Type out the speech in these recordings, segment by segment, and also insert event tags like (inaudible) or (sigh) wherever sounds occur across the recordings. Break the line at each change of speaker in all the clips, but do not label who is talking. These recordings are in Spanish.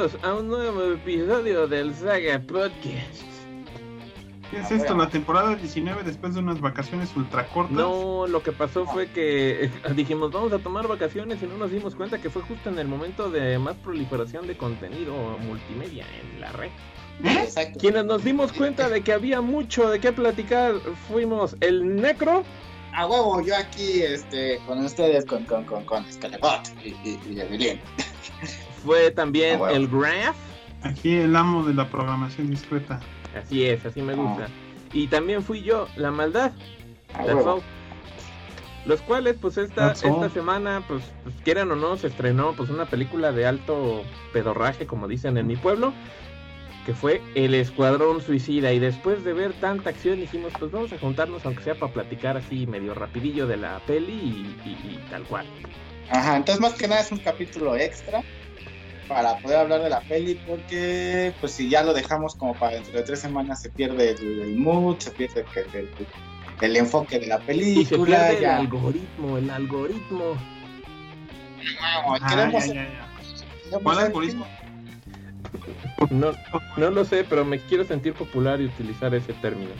Bienvenidos a un nuevo episodio del Saga Podcast.
¿Qué es esto? La temporada 19 después de unas vacaciones ultra cortas.
No, lo que pasó fue que eh, dijimos vamos a tomar vacaciones y no nos dimos cuenta que fue justo en el momento de más proliferación de contenido multimedia en la red.
Exacto.
Quienes nos dimos cuenta de que había mucho de qué platicar fuimos el Necro,
A huevo, yo aquí este, con ustedes, con, con, con, con Scalebot y, y, y Evelyn.
Fue también
Ah,
el Graph,
Aquí el amo de la programación discreta.
así es, así me gusta. Y también fui yo, la maldad.
A
That's
huevo.
all. Los cuales, pues esta,
That's all.
esta semana, pues, pues, quieran o no, se estrenó pues una película de alto pedorraje, como dicen en mi pueblo, que fue El Escuadrón Suicida. Y después de ver tanta acción, dijimos, pues vamos a juntarnos, aunque sea para platicar así medio rapidillo de la peli y, y- y tal cual.
Ajá, entonces más que nada es un capítulo extra para poder hablar de la peli porque pues si ya lo dejamos como para dentro de tres semanas se pierde el, el mood, se pierde el, el- el enfoque de la
Y se
película.
pierde el
ya.
algoritmo, el algoritmo.
Ah,
queremos-
ya, ya, ya.
queremos
¿Cuál
ser-
algoritmo?
No, no lo sé, pero me quiero sentir popular y utilizar ese término.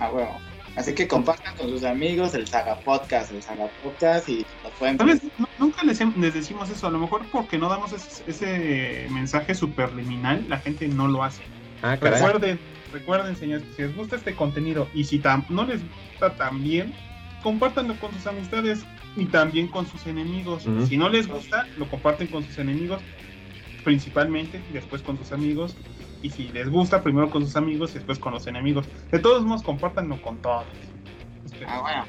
Ah, bueno. Así que compartan con sus amigos el Saga Podcast, el Saga Podcast y lo pueden
¿Sabes? Nunca les, les decimos eso. A lo mejor porque no damos ese, ese mensaje superliminal, la gente no lo hace.
Ah.
Recuerden, recuerden, señores, que si les gusta este contenido y si tam- no les gusta también, compártanlo con sus amistades y también con sus enemigos. Si no les gusta, lo comparten con sus enemigos, principalmente, y después con sus amigos. Y si les gusta, primero con sus amigos y después con los enemigos. De todos modos, compártanlo con todos. Este,
Ah, bueno.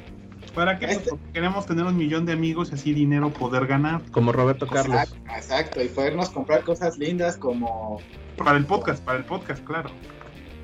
¿Para qué? Pues
Este-
porque queremos tener un millón de amigos y así dinero poder ganar.
Como Roberto Carlos.
Exacto, exacto, y podernos comprar cosas lindas como
Para el podcast, para el podcast, claro.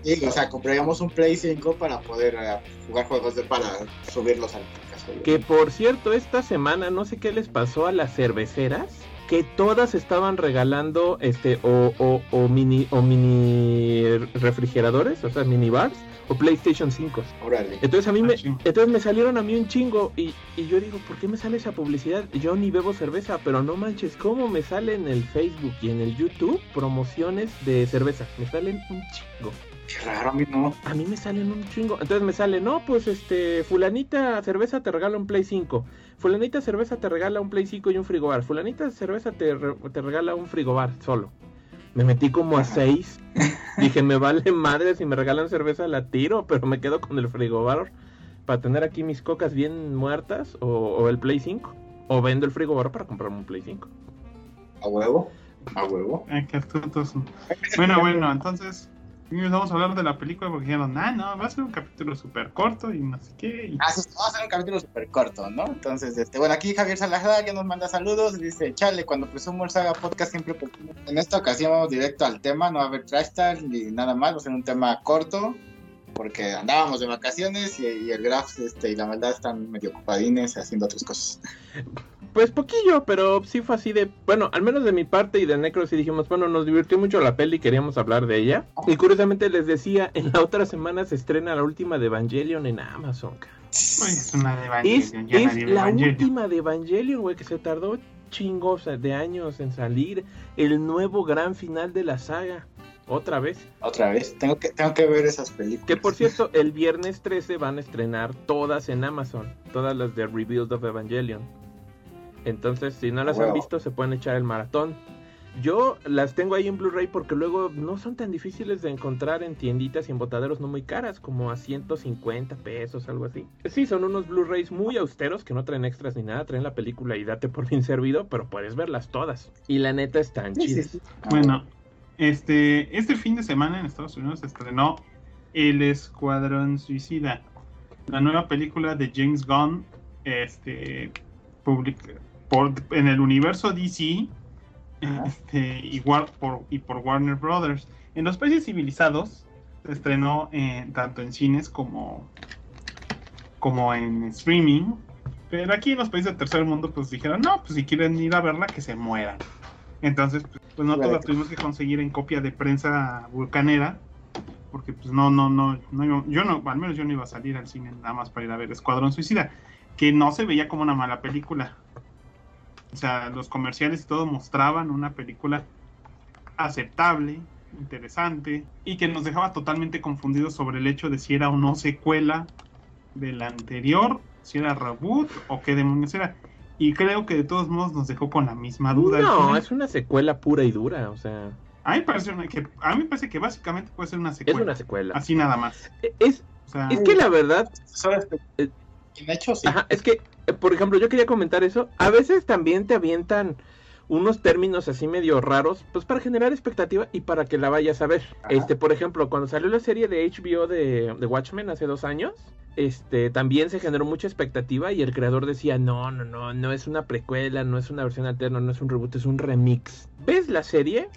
Sí, o sea, compraríamos un Play 5 para poder eh, jugar juegos de para subirlos al podcast.
Que por cierto, esta semana no sé qué les pasó a las cerveceras, que todas estaban regalando este o, o, o mini o mini refrigeradores, o sea, mini bars o PlayStation 5.
Órale.
Entonces a mí
Ah,
me entonces me salieron a mí un chingo y, y yo digo, ¿por qué me sale esa publicidad? Yo ni bebo cerveza, pero no manches, ¿cómo me sale en el Facebook y en el YouTube promociones de cerveza? Me salen un chingo.
Qué raro, a mí no.
A mí me salen un chingo. Entonces me sale, no, pues este, fulanita cerveza te regala un Play 5. Fulanita cerveza te regala un Play 5 y un frigobar. Fulanita cerveza te, re- te regala un frigobar solo. Me metí como a. 6. (laughs) Dije, me vale madre si me regalan cerveza la tiro, pero me quedo con el frigobar para tener aquí mis cocas bien muertas o, o el Play 5. O vendo el frigobar para comprarme un Play 5.
A huevo. A huevo.
Ay, qué astutos. Bueno, bueno, entonces vamos a hablar de la película porque dijeron, ah, no, va a ser un capítulo súper corto y no sé qué. y-
Ah, sí, vamos a hacer un capítulo súper corto, ¿no? Entonces, este, bueno, aquí Javier Salazar ya nos manda saludos. Dice, chale, cuando presumo el Saga Podcast siempre presumo". En esta ocasión vamos directo al tema, no va a haber trash talk ni nada más, va a ser un tema corto. Porque andábamos de vacaciones y, y el Graf este, y la maldad están medio ocupadines haciendo otras cosas. (laughs)
Pues poquillo, pero sí fue así de. Bueno, al menos de mi parte y de Necro sí dijimos, bueno, nos divirtió mucho la peli, queríamos hablar de ella. Y curiosamente les decía, (laughs) en la otra semana se estrena la última de Evangelion en Amazon.
es una de Evangelion,
es la
Evangelion.
última de Evangelion, güey, que se tardó chingos de años en salir. El nuevo gran final de la saga. Otra vez.
Otra vez, tengo que, tengo que ver esas películas.
Que por cierto, (laughs) el viernes 13 van a estrenar todas en Amazon. Todas las de Rebuild of Evangelion. Entonces, si no las han visto, se pueden echar el maratón. Yo las tengo ahí en Blu-ray porque luego no son tan difíciles de encontrar en tienditas y en botaderos no muy caras, como a 150 pesos, algo así. Sí, son unos Blu-rays muy austeros que no traen extras ni nada, traen la película y date por bien servido, pero puedes verlas todas. Y la neta están
Sí,
chidas.
sí.
Bueno, este, este fin de semana en Estados Unidos se estrenó El Escuadrón Suicida, la nueva película de James Gunn, este, public- por, en el universo DC este, y, por, y por Warner Brothers. En los países civilizados se estrenó eh, tanto en cines como, como en streaming. Pero aquí en los países del tercer mundo, pues dijeron, no, pues si quieren ir a verla, que se mueran. Entonces, pues, pues nosotros la tuvimos que conseguir en copia de prensa vulcanera. Porque pues no, no, no, no yo no, al menos yo no iba a salir al cine nada más para ir a ver Escuadrón Suicida. que no se veía como una mala película. O sea, los comerciales y todo mostraban una película aceptable, interesante, y que nos dejaba totalmente confundidos sobre el hecho de si era o no secuela de la anterior, si era reboot o qué demonios era. Y creo que de todos modos nos dejó con la misma duda.
No, es una secuela pura y dura, o sea.
A mí, me parece que, a mí me parece que básicamente puede ser una secuela.
Es una secuela.
Así nada más.
Es, es que la verdad.
Eh, en hecho, sí.
Ajá, es que, eh, por ejemplo, yo quería comentar eso. A veces también te avientan unos términos así medio raros, pues para generar expectativa y para que la vayas a ver. Este, por ejemplo, cuando salió la serie de HBO de, de, Watchmen hace dos años, este, también se generó mucha expectativa y el creador decía, no, no, no, no es una precuela, no es una versión alterna, no es un reboot, es un remix. ¿Ves la serie?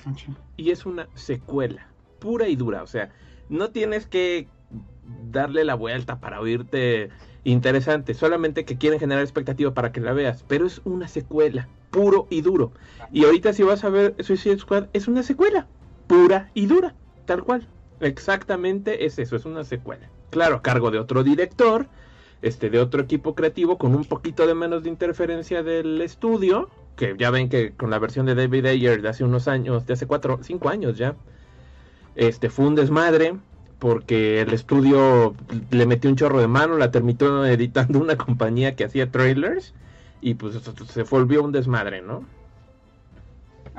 Y es una secuela, pura y dura, o sea, no tienes que darle la vuelta para oírte interesante, solamente que quieren generar expectativa para que la veas, pero es una secuela, puro y duro. Y ahorita si vas a ver Suicide Squad, es una secuela, pura y dura, tal cual. Exactamente es eso, es una secuela. Claro, a cargo de otro director, este, de otro equipo creativo, con un poquito de menos de interferencia del estudio, que ya ven que con la versión de David Ayer de hace unos años, de hace cuatro, cinco años ya, este, fue un desmadre, porque el estudio le metió un chorro de mano, la terminó editando una compañía que hacía trailers y pues se volvió un desmadre, ¿no?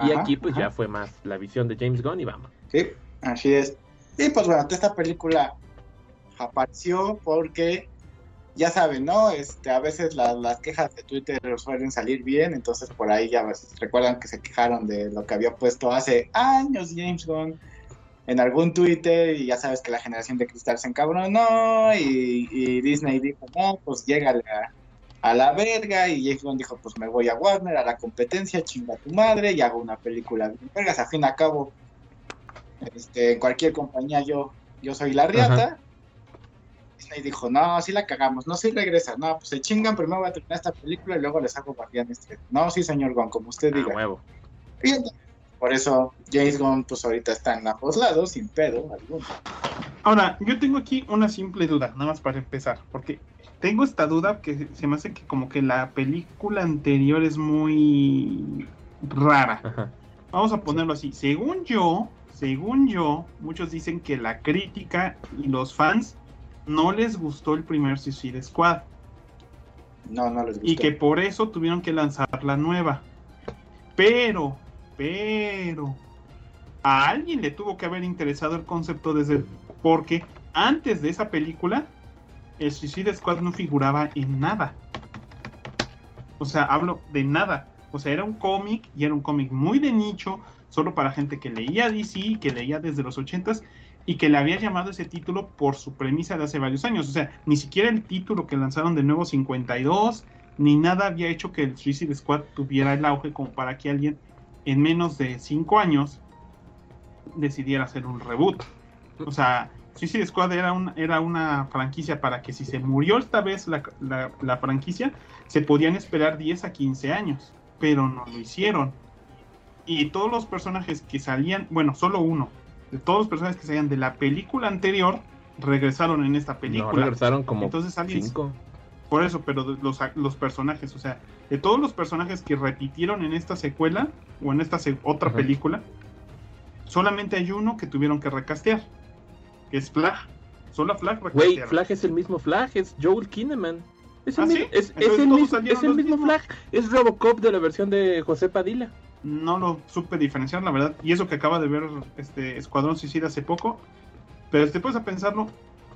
y aquí pues ya fue más la visión de James Gunn y vamos.
Sí, así es. Y pues bueno, esta película apareció porque ya saben, ¿no? Este, a veces las quejas de Twitter suelen salir bien, entonces por ahí ya recuerdan que se quejaron de lo que había puesto hace años James Gunn en algún Twitter y ya sabes que la generación de cristal se encabronó y, y Disney dijo, no, pues llega a, la verga y James Bond dijo, pues me voy a Warner, a la competencia, chinga tu madre y hago una película de vergas, a fin y a cabo, este, en cualquier compañía yo, yo soy la riata. Disney dijo, no, sí la cagamos, no, sí regresa, no, pues se chingan, primero voy a terminar esta película y luego les hago Guardianes No, sí señor Gon, como usted diga.
Nuevo.
Por eso James Gunn pues ahorita está en ambos lados, sin pedo alguno.
Ahora, yo tengo aquí una simple duda, nada más para empezar, porque tengo esta duda que se me hace que como que la película anterior es muy rara. Vamos a ponerlo así. Según yo, según yo, muchos dicen que la crítica y los fans no les gustó el primer Suicide Squad.
No, no les gustó.
Y que por eso tuvieron que lanzar la nueva. Pero pero a alguien le tuvo que haber interesado el concepto desde porque antes de esa película el Suicide Squad no figuraba en nada. O sea, hablo de nada. O sea, era un cómic y era un cómic muy de nicho, solo para gente que leía DC, que leía desde los 80s y que le había llamado ese título por su premisa de hace varios años. O sea, ni siquiera el título que lanzaron de nuevo 52, ni nada había hecho que el Suicide Squad tuviera el auge como para que alguien en menos de cinco años decidiera hacer un reboot. O sea, Suicide Squad era, un, era una franquicia para que si se murió esta vez la, la, franquicia, se podían esperar 10 a 15 años, pero no lo hicieron. Y todos los personajes que salían, bueno, solo uno, de todos los personajes que salían de la película anterior, regresaron en esta película.
regresaron como Entonces, cinco.
Por eso, pero los, los personajes, o sea, de todos los personajes que repitieron en esta secuela o en esta otra película, solamente hay uno que tuvieron que recastear, que es Flag. Solo Flag
Güey, Flag es el mismo Flag, es Joel Kinnaman. Es el, ¿Ah, mismo, es, el mismo, Flag, es Robocop de la versión de José Padilla.
No lo supe diferenciar, la verdad. Y eso que acaba de ver este Escuadrón Suicida hace poco. Pero te puedes a pensarlo,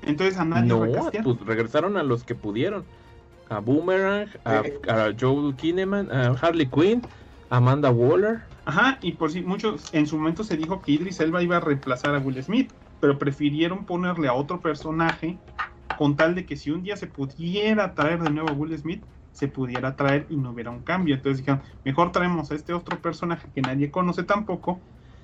entonces a nadie no,
pues regresaron a los que pudieron a Boomerang, a, Joel Kinneman, a Harley Quinn, Amanda Waller.
Ajá, y por si muchos, en su momento se dijo que Idris Elba iba a reemplazar a Will Smith, pero prefirieron ponerle a otro personaje con tal de que si un día se pudiera traer de nuevo a Will Smith, se pudiera traer y no hubiera un cambio. Entonces dijeron, mejor traemos a este otro personaje que nadie conoce tampoco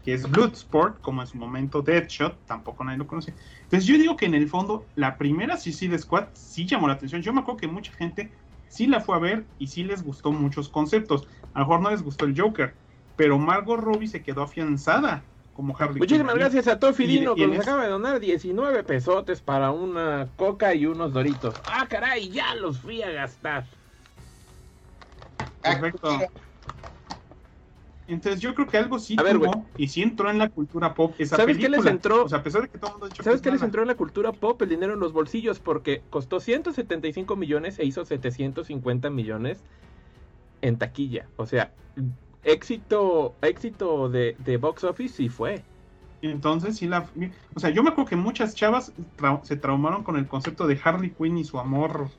que es Bloodsport, como en su momento Deadshot, tampoco nadie lo conoce. Entonces yo digo que en el fondo la primera Suicide Squad sí llamó la atención. Yo me acuerdo que mucha gente sí la fue a ver y sí les gustó muchos conceptos. A lo mejor no les gustó el Joker, pero Margot Robbie se quedó afianzada como Harley
Muchísimas gracias a Tofi Dino que nos acaba de donar 19 pesotes para una coca y unos doritos. Ah, caray, ya los fui a gastar.
Perfecto. Entonces yo creo que algo sí
A ver,
y sí entró en la cultura pop esa
¿Sabes qué les entró?
O sea, a pesar de que todo el mundo ha dicho
¿Sabes qué
es
les entró en la cultura pop? El dinero en los bolsillos porque costó 175 millones e hizo 750 millones en taquilla. O sea, éxito éxito de, de box office sí fue.
Entonces sí la... O sea, yo me acuerdo que muchas chavas trau- se traumaron con el concepto de Harley Quinn y su amor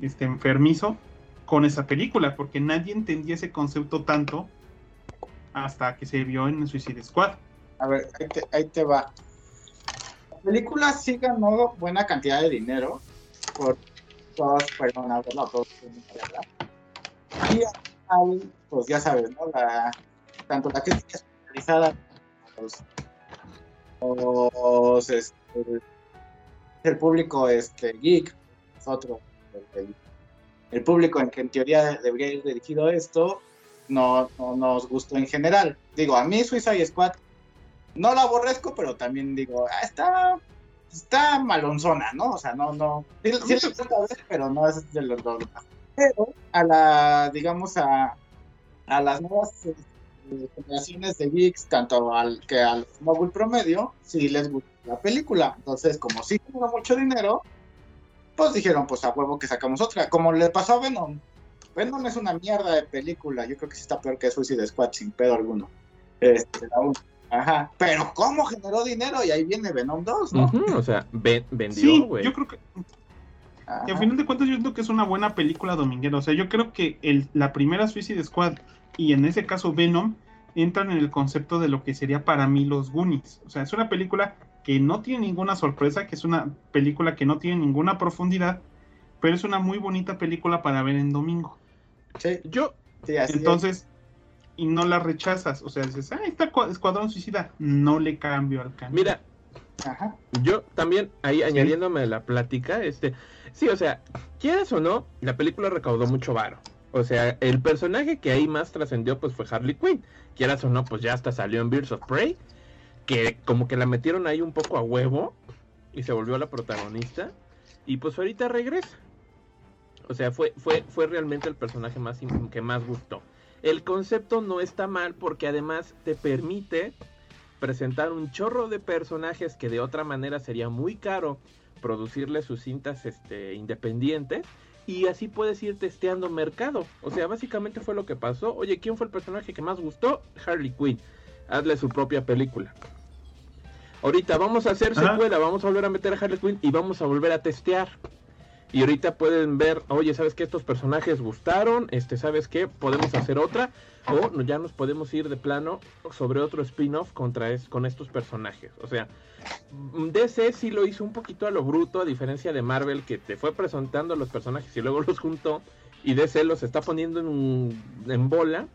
este enfermizo con esa película, porque nadie entendía ese concepto tanto hasta que se vio en Suicide Squad.
A ver, ahí te, ahí te va. La película sí ganó buena cantidad de dinero. Por todos fueron a verla, todos. Y al, pues ya sabes, ¿no? La, tanto la crítica especializada los, los, este, el público este, geek, es otro, el, el- el público en que en teoría debería ir dirigido esto, no, no nos gustó en general. Digo, a mí Suicide Squad no la aborrezco, pero también digo, ah, está, está malonzona, ¿no? O sea, no, no, sí, sí pero no es de los dos. Pero a la, digamos, a, a las nuevas eh, generaciones de geeks, tanto al que al móvil promedio, sí les gusta la película. Entonces, como sí generó mucho dinero, pues dijeron, pues a huevo que sacamos otra. Como le pasó a Venom. Venom es una mierda de película. Yo creo que sí está peor que Suicide Squad, sin pedo alguno. Este, la uno. Ajá. Pero ¿cómo generó dinero? Y ahí viene Venom 2, ¿no?
O sea, ven- vendió,
Sí,
güey.
yo creo que
Ajá.
Y al final de cuentas yo creo que es una buena película dominguera. O sea, yo creo que el, la primera Suicide Squad y en ese caso Venom entran en el concepto de lo que sería para mí los Goonies. O sea, es una película que no tiene ninguna sorpresa, que es una película que no tiene ninguna profundidad, pero es una muy bonita película para ver en domingo.
Sí,
Yo,
sí, así es.
Entonces, y no la rechazas. O sea, dices, ah, está Cua- Escuadrón Suicida. No le cambio al cambio.
mira,
Ajá.
yo también ahí añadiéndome a la plática, este, sí, o sea, quieras o no, la película recaudó mucho varo. O sea, el personaje que ahí más trascendió pues fue Harley Quinn. Quieras o no, pues ya hasta salió en Birds of Prey, que como que la metieron ahí un poco a huevo y se volvió la protagonista y pues ahorita regresa. O sea, fue fue fue realmente el personaje más que más gustó. El concepto no está mal porque además te permite presentar un chorro de personajes que de otra manera sería muy caro producirle sus cintas este, independientes y así puedes ir testeando mercado. O sea, básicamente fue lo que pasó. Oye, ¿quién fue el personaje que más gustó? Harley Quinn. Hazle su propia película. Ahorita vamos a hacer
Ajá.
secuela, vamos a volver a meter a Harley Quinn y vamos a volver a testear. Y ahorita pueden ver, oye, ¿sabes qué? Estos personajes gustaron, este, ¿sabes qué? Podemos hacer otra, o ya nos podemos ir de plano sobre otro spin-off contra es, con estos personajes. O sea, mm, DC sí lo hizo un poquito a lo bruto, a diferencia de Marvel, que te fue presentando los personajes y luego (laughs) los juntó, y DC los está poniendo en, en bola,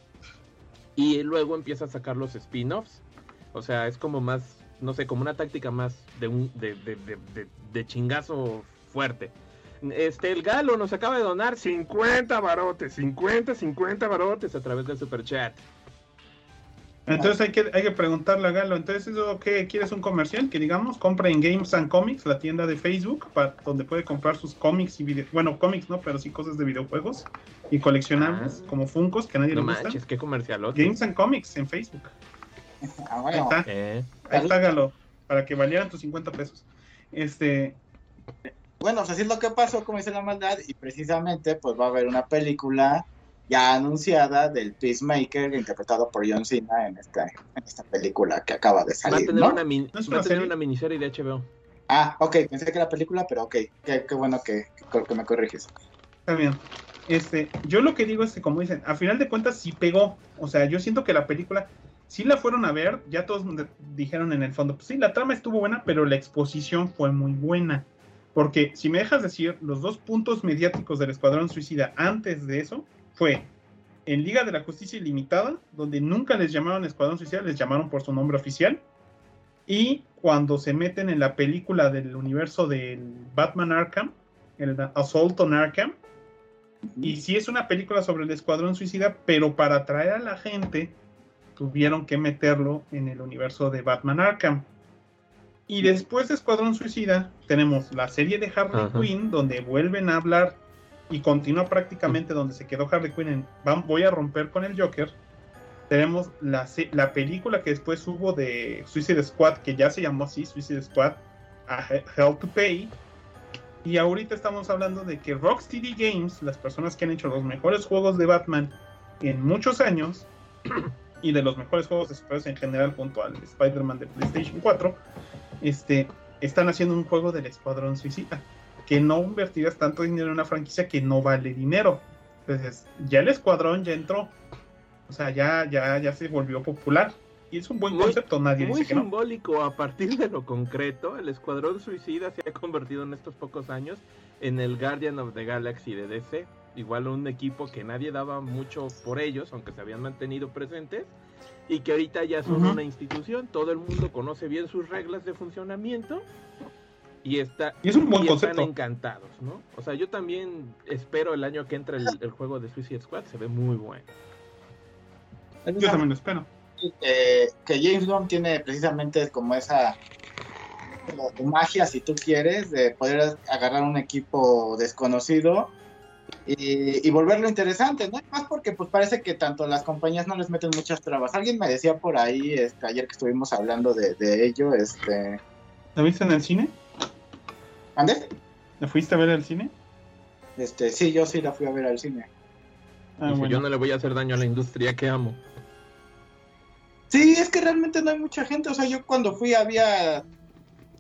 y luego empieza a sacar los spin-offs. O sea, es como más, no sé, como una táctica más de un de, de- de chingazo fuerte. Este, el Galo nos acaba de donar 50 barotes, 50, 50 barotes a través del super chat.
Entonces hay que, hay que preguntarle a Galo, entonces ¿eso qué quieres un comercial? Que digamos, compra en Games and Comics, la tienda de Facebook, para, donde puede comprar sus cómics y video, bueno, cómics no, pero sí cosas de videojuegos y coleccionables,
Ah.
como Funkos, que a nadie
No
le gustan.
manches, qué comercial.
Games and Comics en Facebook.
Ah,
Ahí
bueno.
está,
Eh,
ahí está Galo, para que valieran tus 50 pesos. Este,
Bueno, pues así es lo que pasó, como dice la maldad, y precisamente pues va a haber una película ya anunciada del Peacemaker interpretado por John Cena en esta, en esta película que acaba de
va a
salir,
tener,
¿no?
una, min-
¿No es
va a tener una miniserie de HBO.
Ah, ok, pensé que era película, pero ok, qué, qué bueno que, que, que me corriges.
Está bien. Este, yo lo que digo es que, como dicen, a final de cuentas sí pegó. O sea, yo siento que la película, sí la fueron a ver, ya todos dijeron en el fondo, pues sí, la trama estuvo buena, pero la exposición fue muy buena. Porque si me dejas decir, los dos puntos mediáticos del Escuadrón Suicida antes de eso fue en Liga de la Justicia Ilimitada, donde nunca les llamaron Escuadrón Suicida, les llamaron por su nombre oficial. Y cuando se meten en la película del universo del Batman Arkham, el Assault on Arkham, y sí es una película sobre el Escuadrón Suicida, pero para atraer a la gente, tuvieron que meterlo en el universo de Batman Arkham. Y después de Escuadrón Suicida, tenemos la serie de Harley Quinn, donde vuelven a hablar y continúa prácticamente donde se quedó Harley Quinn en Voy a romper con el Joker. Tenemos la, la película que después hubo de Suicide Squad, que ya se llamó así, Suicide Squad, a Hell to Pay. Y ahorita estamos hablando de que Rocksteady Games, las personas que han hecho los mejores juegos de Batman en muchos años, (clears throat) y de los mejores juegos de superhéroes en general junto al Spider-Man de PlayStation 4, este, están haciendo un juego del Escuadrón Suicida. Que no invertirás tanto dinero en una franquicia que no vale dinero. Entonces, ya el Escuadrón ya entró. O sea, ya, ya, ya se volvió popular. Y es un buen concepto, nadie
muy
dice que
simbólico, a partir de lo concreto, el Escuadrón Suicida se ha convertido en estos pocos años en el Guardian of the Galaxy de DC. Igual un equipo que nadie daba mucho por ellos, aunque se habían mantenido presentes, y que ahorita ya son una institución, todo el mundo conoce bien sus reglas de funcionamiento y está
y es un buen
están encantados, ¿no? O sea, yo también espero el año que entra el, juego de Suicide Squad, se ve muy bueno.
Yo también lo espero.
que James Bond tiene precisamente como esa como magia, si tú quieres, de poder agarrar un equipo desconocido y, volverlo interesante, ¿no? Más porque pues parece que tanto las compañías no les meten muchas trabas. Alguien me decía por ahí, este, ayer que estuvimos hablando de, ello, este...
¿La viste en el cine?
¿Ande?
¿La fuiste a ver al cine?
Este, sí, yo sí la fui a ver al cine.
Ah, Yo no le voy a hacer daño a la industria que amo.
Sí, es que realmente no hay mucha gente. O sea, yo cuando fui había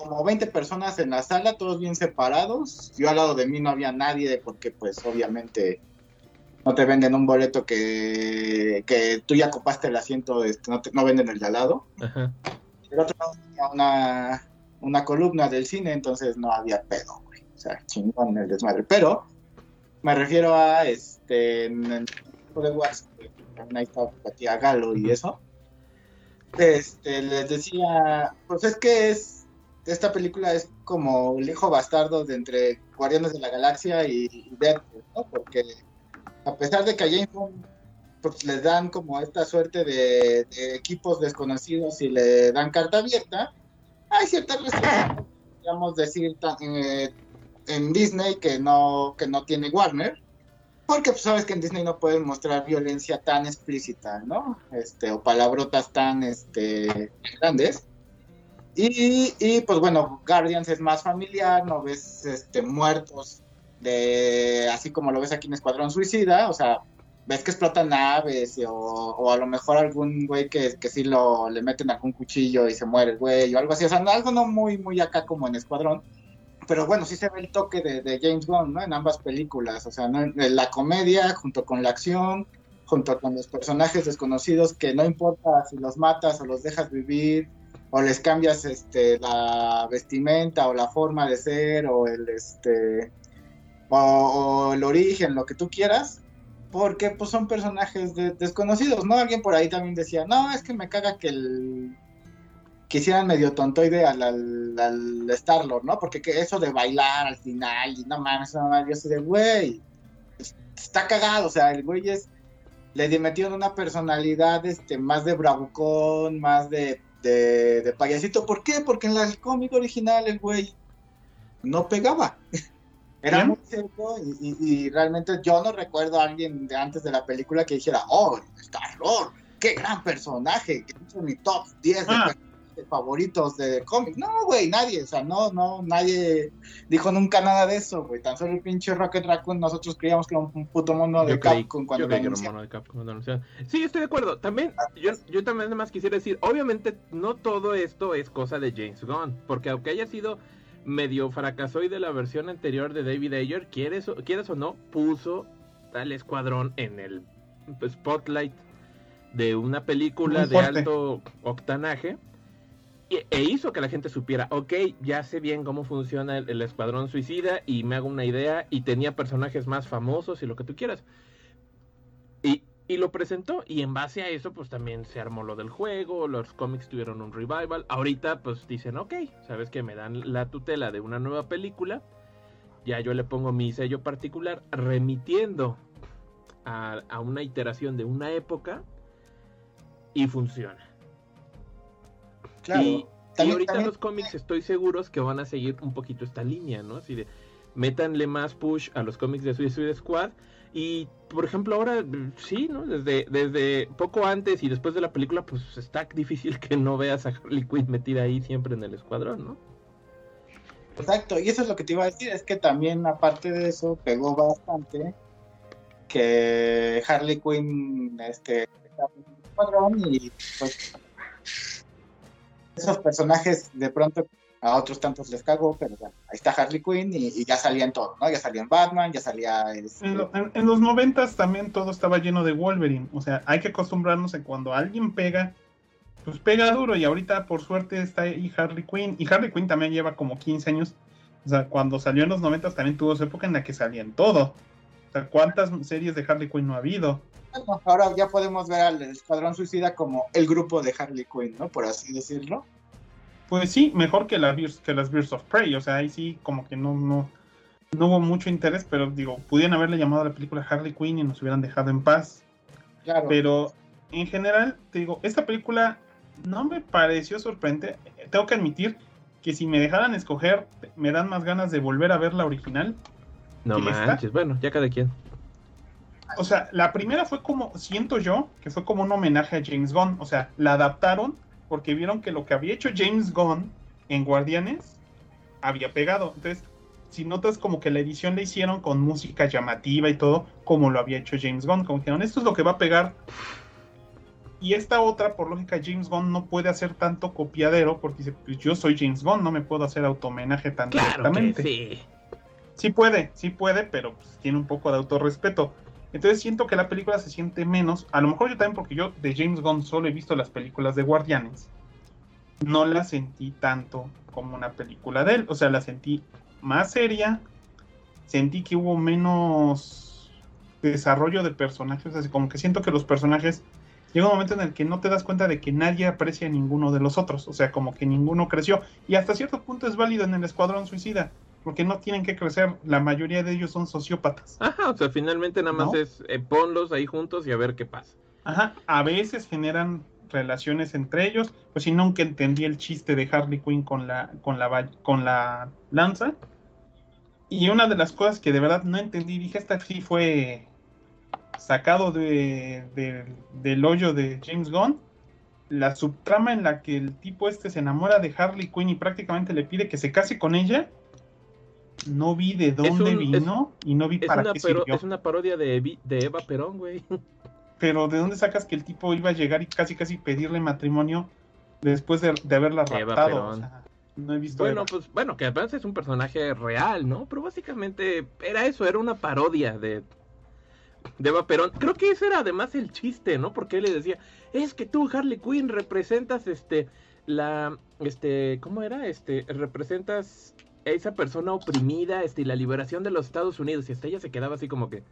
como 20 personas en la sala, todos bien separados. Yo al lado de mí no había nadie porque pues obviamente no te venden un boleto que, que tú ya copaste el asiento, este, no, no venden el de al lado. El otro lado tenía una, una columna del cine, entonces no había pedo, güey. O sea, chingón el desmadre. Pero me refiero a este en el de WhatsApp, ahí estaba Galo y eso. Este, les decía, pues es que es esta película es como el hijo bastardo de entre Guardianes de la Galaxia y Deadpool, ¿no? Porque a pesar de que a James Bond pues, les dan como esta suerte de, equipos desconocidos y le dan carta abierta, hay ciertas restricciones, podríamos decir, eh, en Disney que no, que no tiene Warner, porque pues, sabes que en Disney no pueden mostrar violencia tan explícita, ¿no? Este, o palabrotas tan este, grandes. Y, pues bueno, Guardians es más familiar, no ves este, muertos de así como lo ves aquí en Escuadrón Suicida, o sea, ves que explotan naves o, a lo mejor algún güey que, que sí lo, le meten algún cuchillo y se muere el güey o algo así, o sea, algo no muy, muy acá como en Escuadrón, pero bueno, sí se ve el toque de, James Bond, ¿no? En ambas películas, o sea, ¿no? la comedia junto con la acción, junto con los personajes desconocidos que no importa si los matas o los dejas vivir, o les cambias este la vestimenta o la forma de ser o el este o, el origen, lo que tú quieras, porque pues son personajes desconocidos, ¿no? Alguien por ahí también decía, no, es que me caga que el quisieran medio tontoide al, al, al Star-Lord, ¿no? Porque que eso de bailar al final, y no mames, no mames, yo soy de, güey, está cagado, o sea, el güey es, le metieron una personalidad este, más de bravucón, más de de, payasito. ¿Por qué? Porque en el cómic original el güey no pegaba. (laughs) Era muy seco y, realmente yo no recuerdo a alguien de antes de la película que dijera, oh, Star-Lord, qué gran personaje, que mi top 10 de ah favoritos de cómic. No, güey, nadie, o sea, no, no, nadie dijo nunca nada de eso, güey. Tan solo el pinche Rocket Raccoon, nosotros creíamos que era un puto mono de Capcom cuando
yo lo mono de Capcom Sí, estoy de acuerdo. También, yo, yo también además quisiera decir, obviamente no todo esto es cosa de James Gunn, porque aunque haya sido medio fracasoide la versión anterior de David Ayer, quieres, quieres o no, puso al escuadrón en el spotlight de una película de alto octanaje e hizo que la gente supiera, ok, ya sé bien cómo funciona el, Escuadrón Suicida y me hago una idea y tenía personajes más famosos y lo que tú quieras. Y, lo presentó y en base a eso pues también se armó lo del juego, los cómics tuvieron un revival. Ahorita pues dicen, ok, sabes que me dan la tutela de una nueva película, ya yo le pongo mi sello particular remitiendo a una iteración de una época y funciona.
Claro.
Y, ahorita
también-
los cómics estoy seguros que van a seguir un poquito esta línea, ¿no? Así de, métanle más push a los cómics de Suicide Squad. Y, por ejemplo, ahora, sí, ¿no? Desde, desde poco antes y después de la película, pues está difícil que no veas a Harley Quinn metida ahí siempre en el escuadrón, ¿no?
Exacto, y eso es lo que te iba a decir, es que también aparte de eso pegó bastante que Harley Quinn este estaba en el escuadrón y pues esos personajes de pronto a otros tantos les cagó, pero bueno, ahí está Harley Quinn y, ya salía en todo, ¿no? Ya salía en Batman, ya salía este,
en- en los noventas también todo estaba lleno de Wolverine. O sea, hay que acostumbrarnos a cuando alguien pega, pues pega duro. Y ahorita, por suerte, está ahí Harley Quinn. Y Harley Quinn también lleva como 15 años. O sea, cuando salió en los noventas también tuvo su época en la que salía en todo. O sea, ¿cuántas series de Harley Quinn no ha habido?
Bueno, ahora ya podemos ver al Escuadrón Suicida como el grupo de Harley Quinn, ¿no? Por así decirlo.
Pues sí, mejor que, la que las Birds of Prey. O sea, ahí sí como que no, no, no hubo mucho interés. Pero digo, pudieran haberle llamado a la película Harley Quinn y nos hubieran dejado en paz.
Claro.
Pero en general, te digo, esta película no me pareció sorprendente. Tengo que admitir que si me dejaran escoger, me dan más ganas de volver a ver la original.
No
¿Y esta?
manches, bueno, ya cada quien.
O sea, la primera fue como, siento yo, que fue como un homenaje a James Gunn. O sea, la adaptaron porque vieron que lo que había hecho James Gunn en Guardianes había pegado. Entonces, si notas como que la edición la hicieron con música llamativa y todo, como lo había hecho James Gunn. Como que dijeron, esto es lo que va a pegar. Y esta otra, por lógica, James Gunn no puede hacer tanto copiadero porque dice, pues yo soy James Gunn, no me puedo hacer automenaje tan
Claro que
directamente.
sí.
Sí puede, sí puede, pero pues, tiene un poco de autorrespeto. Entonces siento que la película se siente menos. A lo mejor yo también, porque yo de James Gunn solo he visto las películas de Guardianes. No la sentí tanto como una película de él. O sea, la sentí más seria. Sentí que hubo menos desarrollo de personajes. Así como que siento que los personajes. Llega un momento en el que no te das cuenta de que nadie aprecia a ninguno de los otros. O sea, como que ninguno creció. Y hasta cierto punto es válido en el Escuadrón Suicida porque no tienen que crecer, la mayoría de ellos son sociópatas.
Ajá, o sea, finalmente nada más
¿No?
es eh, ponlos ahí juntos y a ver qué pasa.
Ajá, a veces generan relaciones entre ellos, pues si nunca entendí el chiste de Harley Quinn con la, con la, con la lanza. Y una de las cosas que de verdad no entendí, dije, esta sí fue sacado de, de- del hoyo de James Gunn. La subtrama en la que el tipo este se enamora de Harley Quinn y prácticamente le pide que se case con ella. No vi de dónde
un-
vino y no vi para qué
pero-
sirvió.
es una parodia de, Eva Perón, güey.
Pero ¿de dónde sacas que el tipo iba a llegar y casi casi pedirle matrimonio después de, de haberla
Eva
raptado?
Perón.
O sea, no he visto
Bueno,
Eva.
pues bueno, que además es un personaje real, ¿no? Pero básicamente era eso, era una parodia de, de Eva Perón. Creo que ese era además el chiste, ¿no? Porque él le decía, es que tú, Harley Quinn, representas este, la, este, ¿cómo era? Este, representas esa persona oprimida, este, y la liberación de los Estados Unidos. Y hasta ella se quedaba así como que,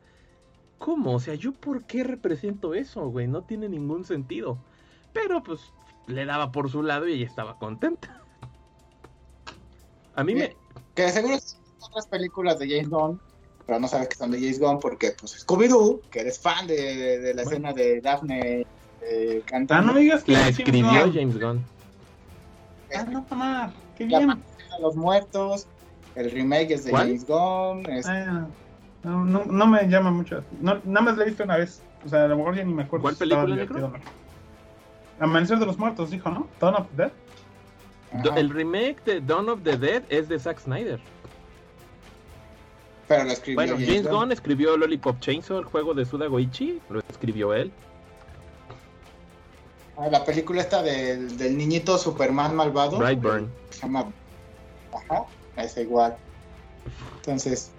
¿cómo? O sea, ¿yo por qué represento eso, güey? No tiene ningún sentido. Pero pues le daba por su lado y ella estaba contenta. A mí me,
Que seguro son otras películas de James Gunn, pero no sabes que son de James Gunn porque, pues, Scooby-Doo, que eres fan de, de la escena de Daphne eh,
Ah,
cantando.
no digas que
La escribió. James Gunn.
Ah, no, mamá, qué
La
bien.
De los muertos, el remake es de
¿Cuál?
James Gunn. es-
Ah, no, no, no me llama mucho. No, nada más la he visto una vez. O sea, a lo mejor ya ni me acuerdo.
¿Cuál
si
película,
divertido o no. Amanecer de los muertos, dijo, ¿no? Dawn of the Dead.
Ajá,
El remake de Dawn of the Dead es de Zack Snyder.
pero lo escribió
Bueno,
James,
James
Gunn.
Gunn escribió Lollipop Chainsaw, el juego de Suda Goichi, lo escribió él.
Ah, La película esta del, del niñito Superman malvado.
Brightburn.
Se llama. Ajá, es igual. Entonces,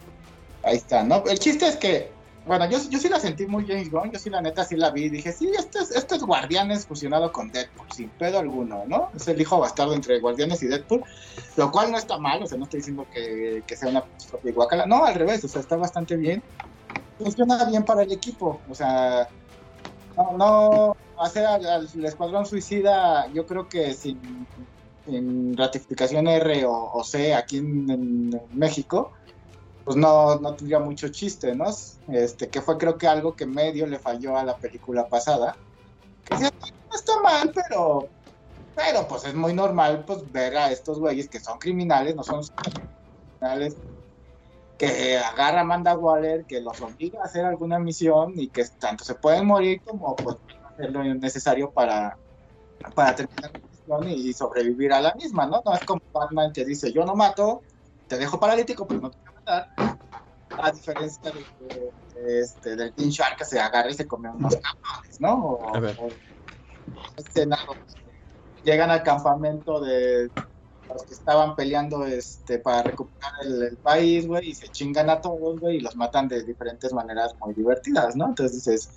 ahí está, ¿no? El chiste es que, bueno, yo, yo sí la sentí muy James Gunn, yo sí la neta sí la vi, dije, sí, esto es, esto es Guardianes fusionado con Deadpool, sin pedo alguno, ¿no? Es el hijo bastardo entre Guardianes y Deadpool, lo cual no está mal, o sea, no estoy diciendo que, que sea una guacala, no, al revés, o sea, está bastante bien, funciona bien para el equipo, o sea, no, no hacer al, al Escuadrón Suicida, yo creo que sin, sin ratificación R o, C aquí en, en México, pues no, no tendría mucho chiste, ¿no? Este, que fue creo que algo que medio le falló a la película pasada, Que sí, no está mal, pero. Pero pues es muy normal pues ver a estos güeyes que son criminales, no son criminales, que agarra a Amanda Waller, que los obliga a hacer alguna misión y que tanto se pueden morir como pues hacer lo necesario para, para terminar y sobrevivir a la misma, ¿no? No es como Batman que dice, yo no mato, te dejo paralítico, pero no te voy a matar. A diferencia de, de- este, del Teen Shark que se agarra y se come unos cabrones, ¿no? O,
A ver.
o- escena donde llegan al campamento de los que estaban peleando este para recuperar el, el país, güey, y se chingan a todos, güey, y los matan de diferentes maneras muy divertidas, ¿no? Entonces dices,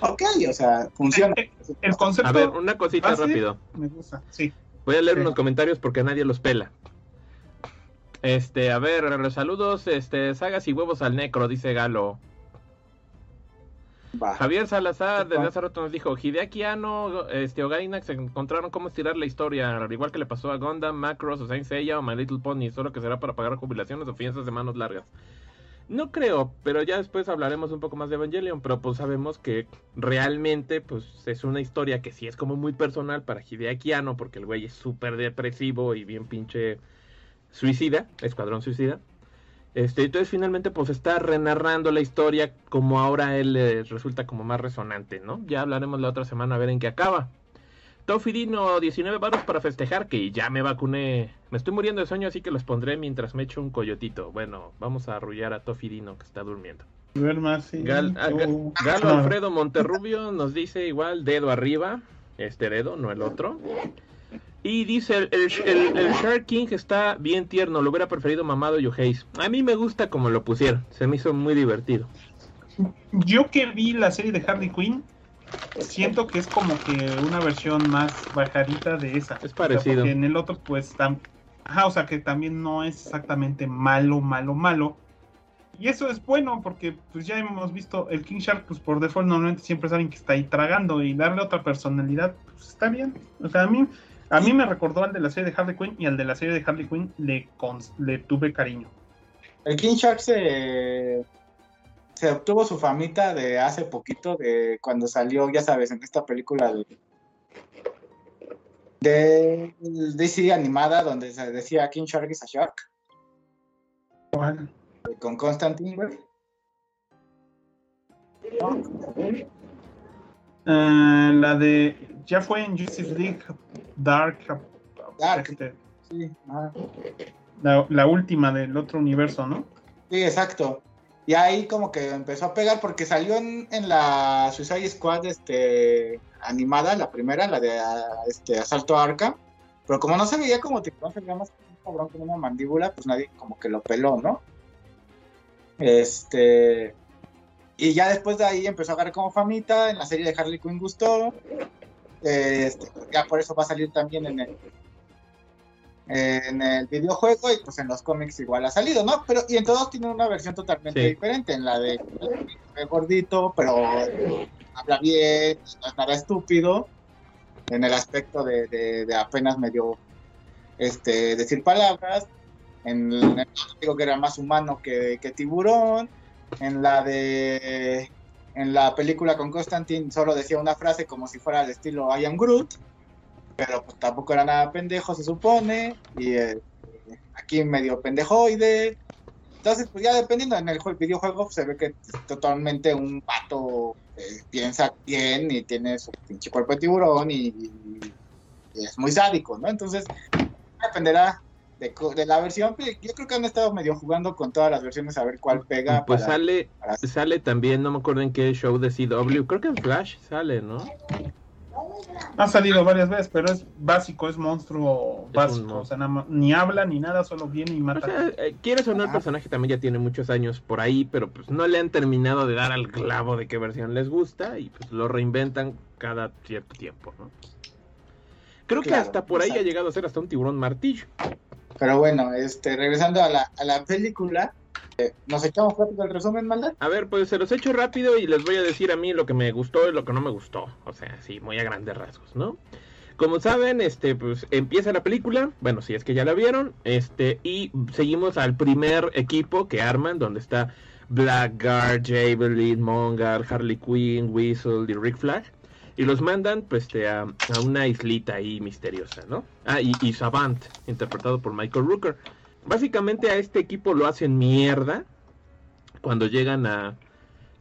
ok, o sea, funciona. (laughs)
El concepto
A ver, una cosita
¿Ah,
rápido.
me gusta, sí.
Voy a leer
Sí.
unos comentarios porque nadie los pela. Este, a ver, saludos, este, sagas y huevos al necro, dice Galo. Javier Salazar desde hace rato nos dijo, Hideaki Anno, este, o Gainax encontraron cómo estirar la historia, al igual que le pasó a Gundam, Macross, o Saint Seiya o My Little Pony, solo que será para pagar jubilaciones o fianzas de manos largas. No creo, pero ya después hablaremos un poco más de Evangelion, pero pues sabemos que realmente pues es una historia que sí es como muy personal para Hideaki Anno, porque el güey es súper depresivo y bien pinche suicida, escuadrón suicida. Este, entonces finalmente pues está renarrando la historia como ahora él resulta como más resonante, ¿no? Ya hablaremos la otra semana a ver en qué acaba. Tofidino, 19 baros para festejar que ya me vacuné. Me estoy muriendo de sueño, así que los pondré mientras me echo un coyotito. Bueno, vamos a arrullar a Tofidino que está durmiendo.
Más, sí.
Gal- ah,
Yo-
Galo. Alfredo Monterrubio nos dice igual dedo arriba, este dedo, no el otro. Y dice el, el, el- el Shark King está bien tierno, lo hubiera preferido mamado Yoheis. A mí me gusta como lo pusieron, se me hizo muy divertido.
Yo que vi la serie de Harley Quinn, siento que es como que una versión más bajadita de esa.
Es parecido.
O sea, porque en el otro, pues, tam- Ajá, o sea, que también no es exactamente malo, malo, malo. Y eso es bueno porque, pues, ya hemos visto el King Shark, pues, por default, normalmente siempre es alguien que está ahí tragando y darle otra personalidad, pues, está bien. O sea, a mí, a mí me recordó al de la serie de Harley Quinn y al de la serie de Harley Quinn le, cons- le tuve cariño.
El King Shark se, se obtuvo su famita de hace poquito, de cuando salió, ya sabes, en esta película de, de DC animada, donde se decía King Shark is a Shark,
¿Cuál?
con Constantine, güey.
Eh, la de. Ya fue en Justice League Dark.
Dark.
este,
Sí,
la, la última del otro universo, ¿no?
Sí, exacto. Y ahí como que empezó a pegar porque salió en, la Suicide Squad este, animada, la primera, la de ah, este, Asalto a Arkham. Pero como no se veía como tiburón, se veía más un cabrón con una mandíbula, pues nadie como que lo peló, ¿no? Este... Y ya después de ahí empezó a agarrar como famita, en la serie de Harley Quinn gustó. Este, ya por eso va a salir también en el, en el videojuego y pues en los cómics igual ha salido, ¿no? Pero y en todos tienen una versión totalmente
Sí.
diferente, en la de de gordito, pero habla bien, no es nada estúpido, en el aspecto de, de- de apenas medio este decir palabras, en el digo que era más humano que, que tiburón, en la de en la película con Constantine solo decía una frase como si fuera al estilo I am Groot, pero pues tampoco era nada pendejo se supone, y eh, aquí medio pendejoide. Entonces, pues ya dependiendo en el jue- videojuego se ve que es totalmente un pato eh, piensa bien y tiene su pinche cuerpo de tiburón y, y- y es muy sádico, ¿no? Entonces, dependerá de, de la versión. Yo creo que han estado medio jugando con todas las versiones a ver cuál pega.
Pues
para-
sale,
para-
sale también, no me acuerdo en qué show de CW, creo que en Flash sale, ¿no?
Ha salido varias veces, pero es básico, es monstruo
Es
básico.
monstruo.
O sea, nada más- ni habla ni nada, solo viene y
O
mata.
sea, eh, quieres o no, el personaje también ya tiene muchos años por ahí, pero pues no le han terminado de dar al clavo de qué versión les gusta y pues lo reinventan cada cierto tiempo, ¿no? Creo que hasta por ahí ha llegado a ser hasta un tiburón martillo.
Pero bueno, este, regresando a la, a la película, ¿nos echamos rápido el resumen, maldad?
A ver, pues se los echo rápido y les voy a decir a mí lo que me gustó y lo que no me gustó. O sea, sí, muy a grandes rasgos, ¿no? Como saben, este, pues empieza la película, bueno, si es que ya la vieron, este, y seguimos al primer equipo que arman, donde está Blackguard, Javelin, Mongar, Harley Quinn, Whistle y Rick Flag. Y los mandan pues este, a, a una islita ahí misteriosa, ¿no? Ah, y, y Savant, interpretado por Michael Rooker. Básicamente a este equipo lo hacen mierda cuando llegan a,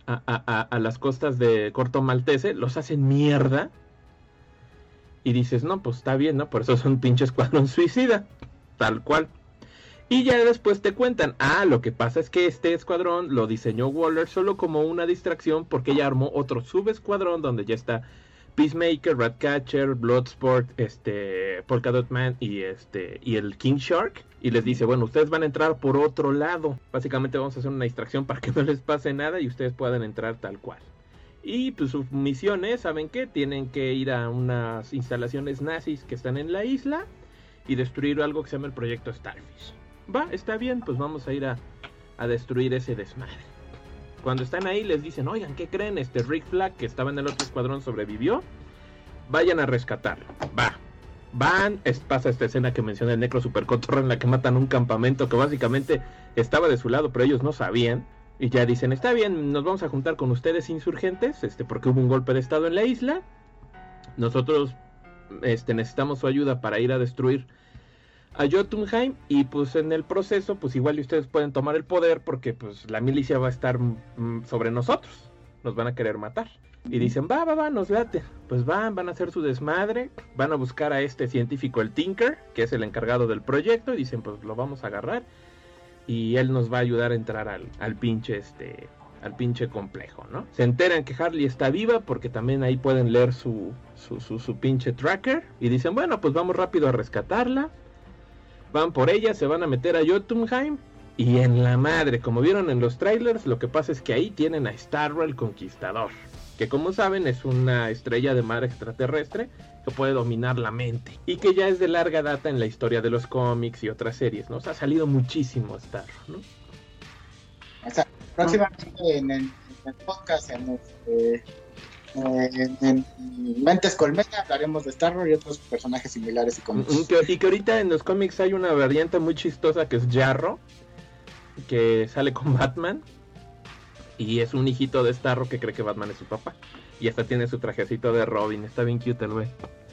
a, a- las costas de Corto Maltese, los hacen mierda. Y dices, no, pues está bien, ¿no? Por eso son pinche escuadrón suicida. Tal cual. Y ya después te cuentan, ah, lo que pasa es que este escuadrón lo diseñó Waller solo como una distracción porque ella armó otro subescuadrón donde ya está Peacemaker, Ratcatcher, Bloodsport, este, Polka Dot Man y este y el King Shark y les dice, bueno, ustedes van a entrar por otro lado. Básicamente vamos a hacer una distracción para que (laughs) no les pase nada y ustedes puedan entrar tal cual. Y pues sus misiones, ¿saben qué? Tienen que ir a unas instalaciones nazis que están en la isla y destruir algo que se llama el proyecto Starfish. Va, está bien, pues vamos a ir a, a destruir ese desmadre. Cuando están ahí les dicen, oigan, ¿qué creen? Este Rick Flag que estaba en el otro escuadrón sobrevivió. Vayan a rescatarlo. Va. Van, es- pasa esta escena que menciona el Necro Super Cotorro en la que matan un campamento que básicamente estaba de su lado, pero ellos no sabían. Y ya dicen, está bien, nos vamos a juntar con ustedes insurgentes, este, porque hubo un golpe de estado en la isla. Nosotros este, necesitamos su ayuda para ir a destruir a Jotunheim y pues en el proceso pues igual ustedes pueden tomar el poder porque pues la milicia va a estar mm, sobre nosotros, nos van a querer matar. Y dicen, va, va, va, nos late. Pues van, van a hacer su desmadre, van a buscar a este científico, el Tinker, que es el encargado del proyecto, y dicen, pues lo vamos a agarrar y él nos va a ayudar a entrar al, al pinche este al pinche complejo, ¿no? Se enteran que Harley está viva porque también ahí pueden leer su, su, su, su pinche tracker y dicen, bueno, pues vamos rápido a rescatarla. Van por ella, se van a meter a Jotunheim y en la madre, como vieron en los trailers, lo que pasa es que ahí tienen a Starro el Conquistador, que como saben es una estrella de mar extraterrestre que puede dominar la mente y que ya es de larga data en la historia de los cómics y otras series, ¿no? O sea, ha salido muchísimo Starro, ¿no?
O sea, próximamente en el, en el podcast, en, este, eh, en, en Mentes Colmena, hablaremos de Star Wars y otros personajes similares y cómics.
que- y que ahorita en los cómics hay una variante muy chistosa que es Jarro, que sale con Batman. Y es un hijito de Starro que cree que Batman es su papá. Y hasta tiene su trajecito de Robin. Está bien cute el güey.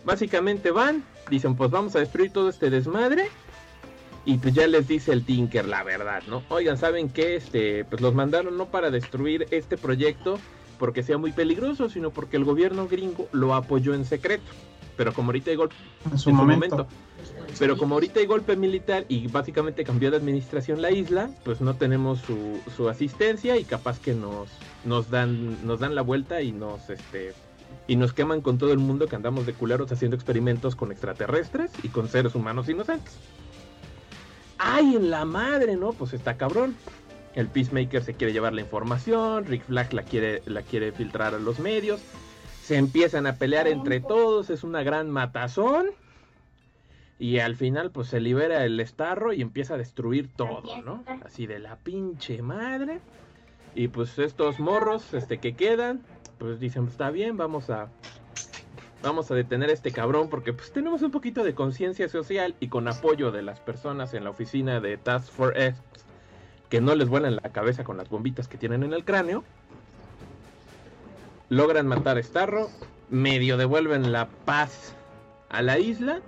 Básicamente van, dicen pues vamos a destruir todo este desmadre. Y pues ya les dice el Tinker la verdad, ¿no? Oigan, ¿saben qué? Este, pues los mandaron no para destruir este proyecto porque sea muy peligroso, sino porque el gobierno gringo lo apoyó en secreto. Pero como ahorita hay golpe
En su
en su
momento.
momento. Pero como ahorita hay golpe militar y básicamente cambió de administración la isla, pues no tenemos su, su asistencia y capaz que nos, nos dan nos dan la vuelta y nos este y nos queman con todo el mundo que andamos de culeros haciendo experimentos con extraterrestres y con seres humanos inocentes. ¡Ay, en la madre, no! Pues está cabrón. El Peacemaker se quiere llevar la información, Rick Flag la quiere, la quiere filtrar a los medios. Se empiezan a pelear entre todos, es una gran matazón. Y al final, pues se libera el estarro y empieza a destruir todo, ¿no? Así de la pinche madre. Y pues estos morros, este que quedan, pues dicen, está bien, vamos a. Vamos a detener a este cabrón porque pues tenemos un poquito de conciencia social y con apoyo de las personas en la oficina de Task Force X que no les vuelan la cabeza con las bombitas que tienen en el cráneo. Logran matar a Starro, medio devuelven la paz a la isla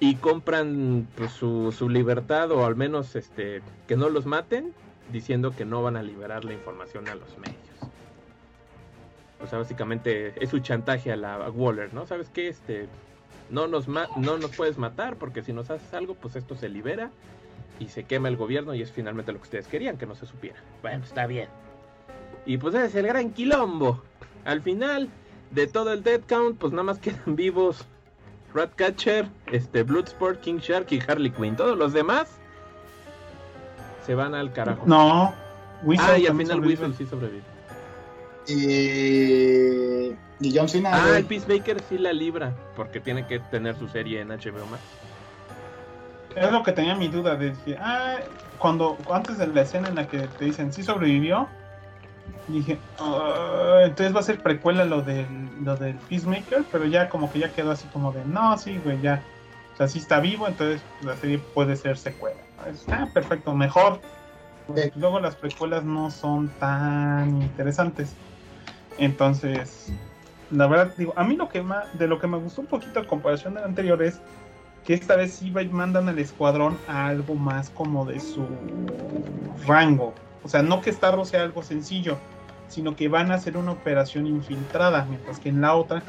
y compran pues, su, su libertad o al menos este que no los maten diciendo que no van a liberar la información a los medios. O sea, básicamente es su chantaje a la Waller, ¿no? ¿Sabes qué? Este no nos no nos puedes matar porque si nos haces algo, pues esto se libera y se quema el gobierno y es finalmente lo que ustedes querían, que no se supiera. Bueno, está bien. Y pues ese es el gran quilombo. Al final de todo el dead count, pues nada más quedan vivos Ratcatcher, este Bloodsport, King Shark y Harley Quinn. Todos los demás se van al carajo.
No, Whistle
ah, y al final
sobrevive.
Whistle sí sobrevive.
Y, y John Cena.
Ah, el Peacemaker sí la libra, porque tiene que tener su serie en HBO Max.
Es lo que tenía mi duda de que, ah, cuando antes de la escena en la que te dicen sí sobrevivió, dije, "Ah, entonces va a ser precuela lo del, lo del Peacemaker, pero ya como que ya quedó así como de, no, sí, güey, ya. O sea, sí está vivo, entonces la serie puede ser secuela. Está perfecto, mejor. Luego las precuelas no son tan interesantes. Entonces, la verdad, digo, a mí lo que más, de lo que me gustó un poquito a comparación del anterior es que esta vez sí mandan al escuadrón a algo más como de su rango. O sea, no que Starro sea algo sencillo, sino que van a hacer una operación infiltrada, mientras que en la otra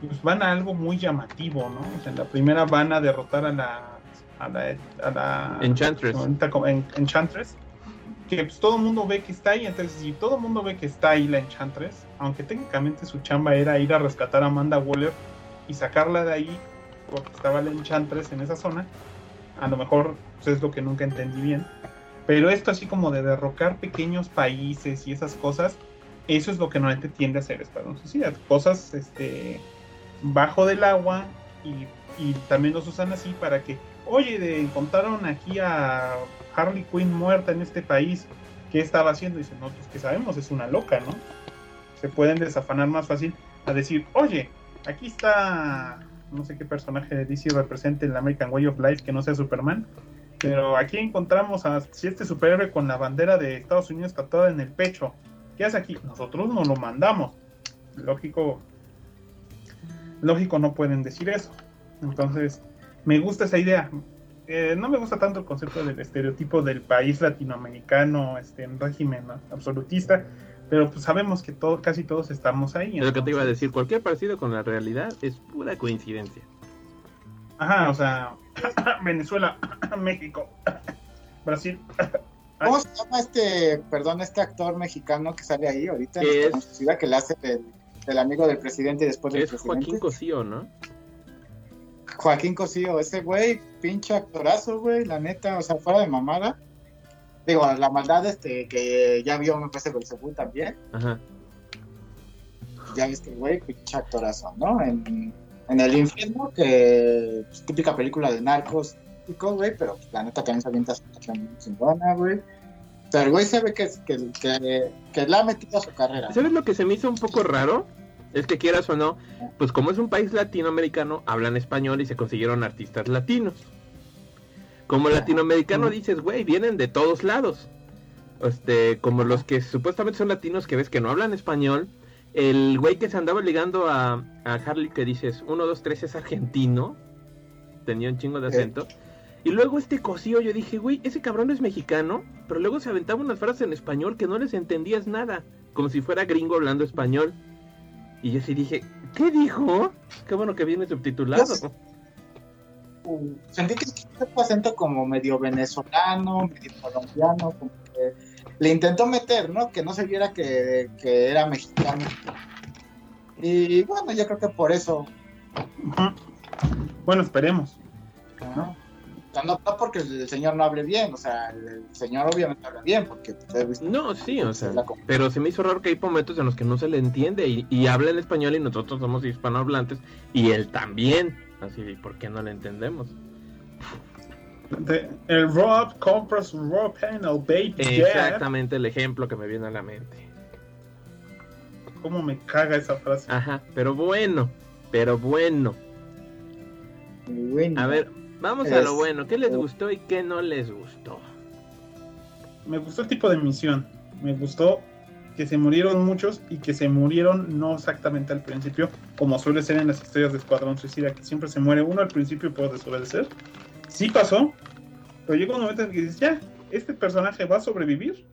pues van a algo muy llamativo, ¿no? O sea, en la primera van a derrotar a la a la, a la
Enchantress.
Enchantress que pues, todo el mundo ve que está ahí, entonces si todo el mundo ve que está ahí la Enchantress, aunque técnicamente su chamba era ir a rescatar a Amanda Waller y sacarla de ahí, porque estaba la Enchantress en esa zona, a lo mejor pues, es lo que nunca entendí bien, pero esto así como de derrocar pequeños países y esas cosas, eso es lo que normalmente tiende a hacer Escuadrón Suicida, cosas este, bajo del agua y, y también los usan así para que, oye, encontraron aquí a Harley Quinn muerta en este país, ¿qué estaba haciendo? Dicen, no, pues que sabemos, es una loca, ¿no? Se pueden desafanar más fácil a decir, oye, aquí está, no sé qué personaje de DC represente en la American Way of Life que no sea Superman, pero aquí encontramos a si este superhéroe con la bandera de Estados Unidos tatuada en el pecho. ¿Qué hace aquí? Nosotros no lo mandamos. Lógico, lógico no pueden decir eso. Entonces, me gusta esa idea. Eh, no me gusta tanto el concepto del estereotipo del país latinoamericano este, en régimen absolutista, pero pues sabemos que todo, casi todos estamos ahí.
Es lo que te iba a decir, cualquier parecido con la realidad es pura coincidencia.
Ajá, o sea, (clears throat) Venezuela, (clears throat) México, (clears throat) Brasil.
¿Cómo se llama este, perdón, este actor mexicano que sale ahí ahorita en ciudad que le hace el, amigo del presidente y después del
es Joaquín Cosío, ¿no?
Joaquín Cosío, ese güey, pinche actorazo, güey, la neta, o sea, fuera de mamada. Digo, la maldad este que ya vio me parece Belzebú también. Ajá. Ya viste, güey, pinche actorazo, ¿no? En, en El Infierno, que pues, típica película de narcos, güey, pero la neta también se avienta chingona, güey. Pero el güey se ve que, que, que, que la ha metido a su carrera.
¿Sabes lo que se me hizo un poco raro? Es que quieras o no, pues como es un país latinoamericano, hablan español y se consiguieron artistas latinos. Como latinoamericano dices, güey, vienen de todos lados. Este, como los que supuestamente son latinos que ves que no hablan español. El güey que se andaba ligando a, a Harley que dices, 1, 2, 3 es argentino. Tenía un chingo de acento. Y luego este cosío, yo dije, güey, ese cabrón es mexicano, pero luego se aventaba unas frases en español que no les entendías nada, como si fuera gringo hablando español. Y yo sí dije, ¿qué dijo? Qué bueno que viene subtitulado.
sentí que un acento como medio venezolano, medio colombiano, como que le intentó meter, ¿no? Que no se viera que, era mexicano. Y bueno, yo creo que por eso.
Bueno, esperemos.
¿no? No, porque el señor no hable bien, o sea, el señor obviamente habla bien, porque...
Pues, no, sí, o sea, pero se me hizo raro que hay momentos en los que no se le entiende y, habla en español y nosotros somos hispanohablantes y él también, así, ¿por qué no le entendemos?
el Rob compras Rob Panel, baby.
Exactamente el ejemplo que me viene a la mente.
¿Cómo me caga esa frase?
Ajá, pero bueno, pero bueno. bueno. A ver, Vamos a lo bueno, ¿qué les gustó y qué no les gustó?
Me gustó el tipo de misión, me gustó que se murieron muchos y que se murieron no exactamente al principio, como suele ser en las historias de Escuadrón Suicida, que siempre se muere uno al principio por desobedecer. Sí pasó, pero llegó un momento en que dices, ya, este personaje va a sobrevivir.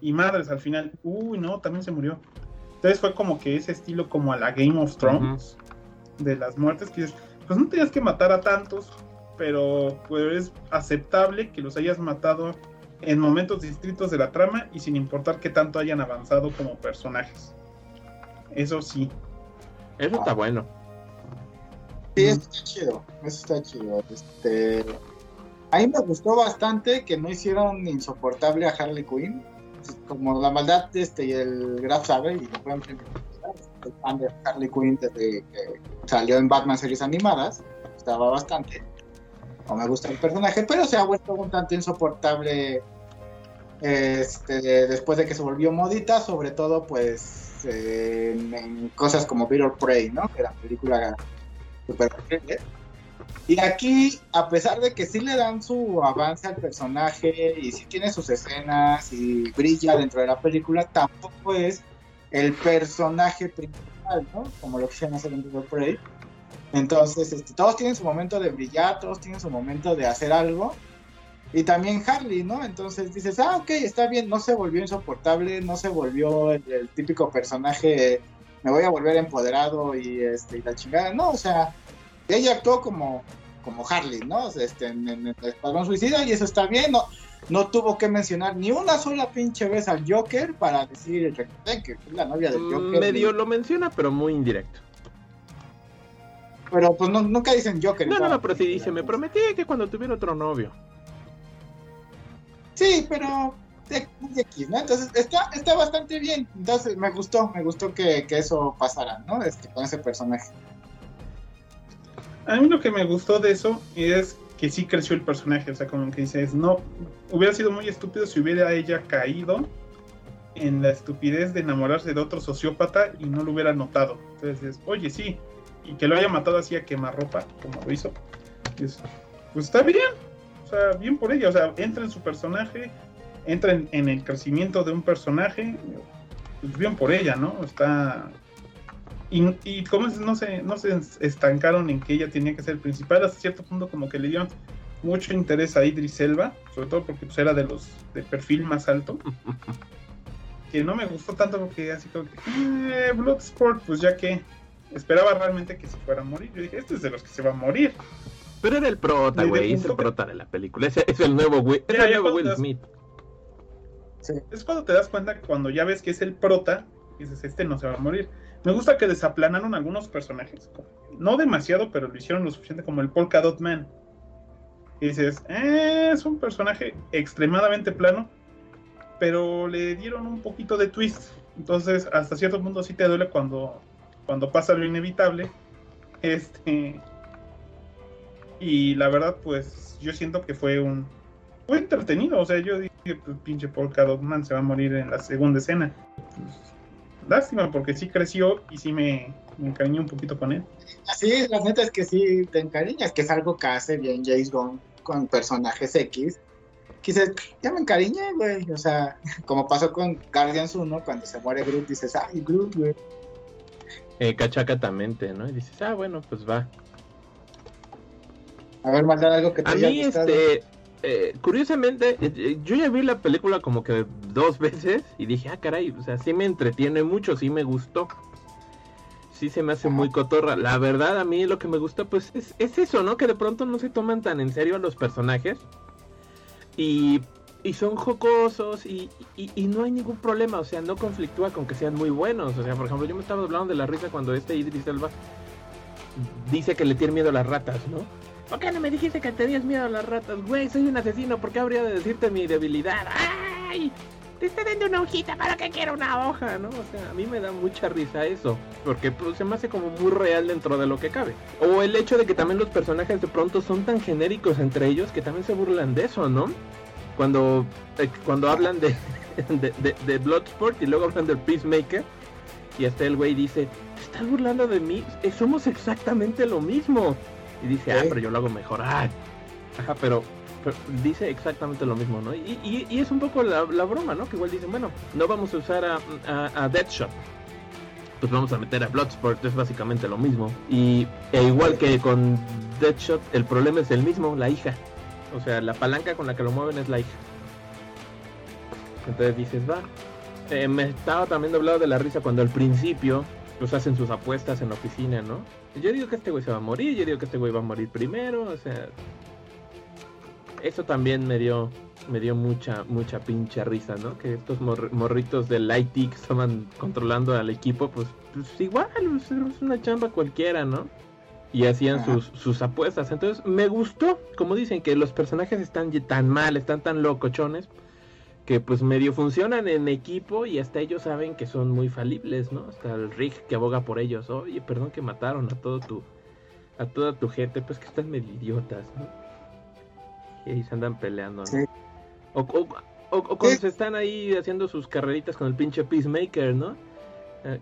Y madres, al final, uy, no, también se murió. Entonces fue como que ese estilo como a la Game of Thrones, de las muertes, que dices, pues no tenías que matar a tantos, pero pues es aceptable que los hayas matado en momentos distintos de la trama y sin importar qué tanto hayan avanzado como personajes. Eso sí.
Eso está bueno.
Sí, eso está chido. Eso está chido. Este, a mí me gustó bastante que no hicieron insoportable a Harley Quinn. Como la maldad este, y el Graf sabe, y lo pueden el fan de Harley Quinn desde que salió en Batman series animadas. Estaba bastante no me gusta el personaje, pero se ha vuelto un tanto insoportable este, después de que se volvió modita, sobre todo pues en, cosas como Beetle Prey, ¿no? Que era una película súper Y aquí, a pesar de que sí le dan su avance al personaje y sí tiene sus escenas y brilla dentro de la película, tampoco es el personaje principal ¿no? Como lo quisieron hacer en Google Prey. Entonces, este, todos tienen su momento de brillar, todos tienen su momento de hacer algo. Y también Harley, ¿no? Entonces dices, ah, ok, está bien, no se volvió insoportable, no se volvió el, típico personaje, me voy a volver empoderado y, este, y la chingada. No, o sea, ella actuó como, como Harley, ¿no? Este, en, el Escuadrón Suicida y eso está bien, no, no tuvo que mencionar ni una sola pinche vez al Joker para decir que es la novia del Joker.
Medio lo menciona, pero muy indirecto.
Pero pues nunca dicen Joker.
No, no, no, pero sí dice, me prometí que cuando tuviera otro novio.
Sí, pero de, X, ¿no? Entonces está, está bastante bien. Entonces me gustó, me gustó que, eso pasara, ¿no? Este, con ese personaje.
A mí lo que me gustó de eso es que sí creció el personaje, o sea, como que dices, no, hubiera sido muy estúpido si hubiera ella caído en la estupidez de enamorarse de otro sociópata y no lo hubiera notado. Entonces, oye, sí, y que lo haya matado así a quemarropa, como lo hizo, pues, pues está bien, o sea, bien por ella, o sea, entra en su personaje, entra en, el crecimiento de un personaje, pues bien por ella, ¿no? Está... Y, y como no se, no se estancaron en que ella tenía que ser el principal, hasta cierto punto como que le dieron mucho interés a Idris Elba, sobre todo porque pues, era de los de perfil más alto. (laughs) que no me gustó tanto porque así como que, eh, Bloodsport, pues ya que esperaba realmente que se fuera a morir. Yo dije, este es de los que se va a morir.
Pero era el prota, güey, es el prota de la película. Es, es el nuevo, Will, es el nuevo Will Smith.
Es cuando te das cuenta que cuando ya ves que es el prota, dices, este no se va a morir. Me gusta que desaplanaron algunos personajes. No demasiado, pero lo hicieron lo suficiente como el Polka Dot Man. Y dices, eh, es un personaje extremadamente plano, pero le dieron un poquito de twist. Entonces, hasta cierto punto sí te duele cuando cuando pasa lo inevitable. Este. Y la verdad, pues yo siento que fue un. Fue entretenido. O sea, yo dije, pues pinche Polka Man se va a morir en la segunda escena. Pues, lástima, porque sí creció y sí me, me encariñé un poquito con él.
Así, la neta es que sí te encariñas, que es algo que hace bien James Bond con personajes X. Quise, ya me encariñé, güey. O sea, (laughs) como pasó con Guardians 1, cuando se muere Groot, dices, ay, Groot, güey
eh, cachacatamente, ¿no? Y dices, ah, bueno, pues va.
A ver, mandar algo que te
A mí, este, eh, curiosamente, eh, yo ya vi la película como que dos (laughs) veces y dije, ah, caray, o sea, sí me entretiene mucho, sí me gustó. Sí se me hace muy cotorra. La verdad, a mí lo que me gusta, pues, es, es eso, ¿no? Que de pronto no se toman tan en serio a los personajes. Y y son jocosos y, y, no hay ningún problema, o sea, no conflictúa con que sean muy buenos. O sea, por ejemplo, yo me estaba hablando de la risa cuando este Idris Elba dice que le tiene miedo a las ratas, ¿no? ¿Por qué no me dijiste que tenías miedo a las ratas? Güey, soy un asesino, ¿por qué habría de decirte mi debilidad? ¡Ay! Te está dando una hojita, ¿para qué quiero una hoja? ¿No? O sea, a mí me da mucha risa eso. Porque pues, se me hace como muy real dentro de lo que cabe. O el hecho de que también los personajes de pronto son tan genéricos entre ellos que también se burlan de eso, ¿no? Cuando, eh, cuando hablan (laughs) de, de, Bloodsport y luego hablan del Peacemaker y hasta el güey dice, ¿te estás burlando de mí? Eh, somos exactamente lo mismo. Y dice, ah, pero yo lo hago mejor. Ah, ajá, pero, dice exactamente lo mismo, ¿no? Y, y, es un poco la, broma, ¿no? Que igual dicen, bueno, no vamos a usar a, a, Deadshot. Pues vamos a meter a Bloodsport, es básicamente lo mismo. Y e igual que con Deadshot, el problema es el mismo, la hija. O sea, la palanca con la que lo mueven es hija. Entonces dices, va. Eh, me estaba también doblado de la risa cuando al principio pues hacen sus apuestas en la oficina, ¿no? Yo digo que este güey se va a morir, yo digo que este güey va a morir primero, o sea... Eso también me dio me dio mucha mucha pinche risa, ¿no? Que estos morritos del IT que estaban controlando al equipo, pues, pues igual, es una chamba cualquiera, ¿no? Y hacían sus, sus, apuestas. Entonces me gustó, como dicen, que los personajes están tan mal, están tan locochones, que pues medio funcionan en equipo y hasta ellos saben que son muy falibles, ¿no? Hasta el Rick que aboga por ellos. Oye, perdón que mataron a todo tu a toda tu gente, pues que están medio idiotas, ¿no? Y ahí se andan peleando, ¿no? O, o, o, cuando se están ahí haciendo sus carreritas con el pinche Peacemaker, ¿no? Ah,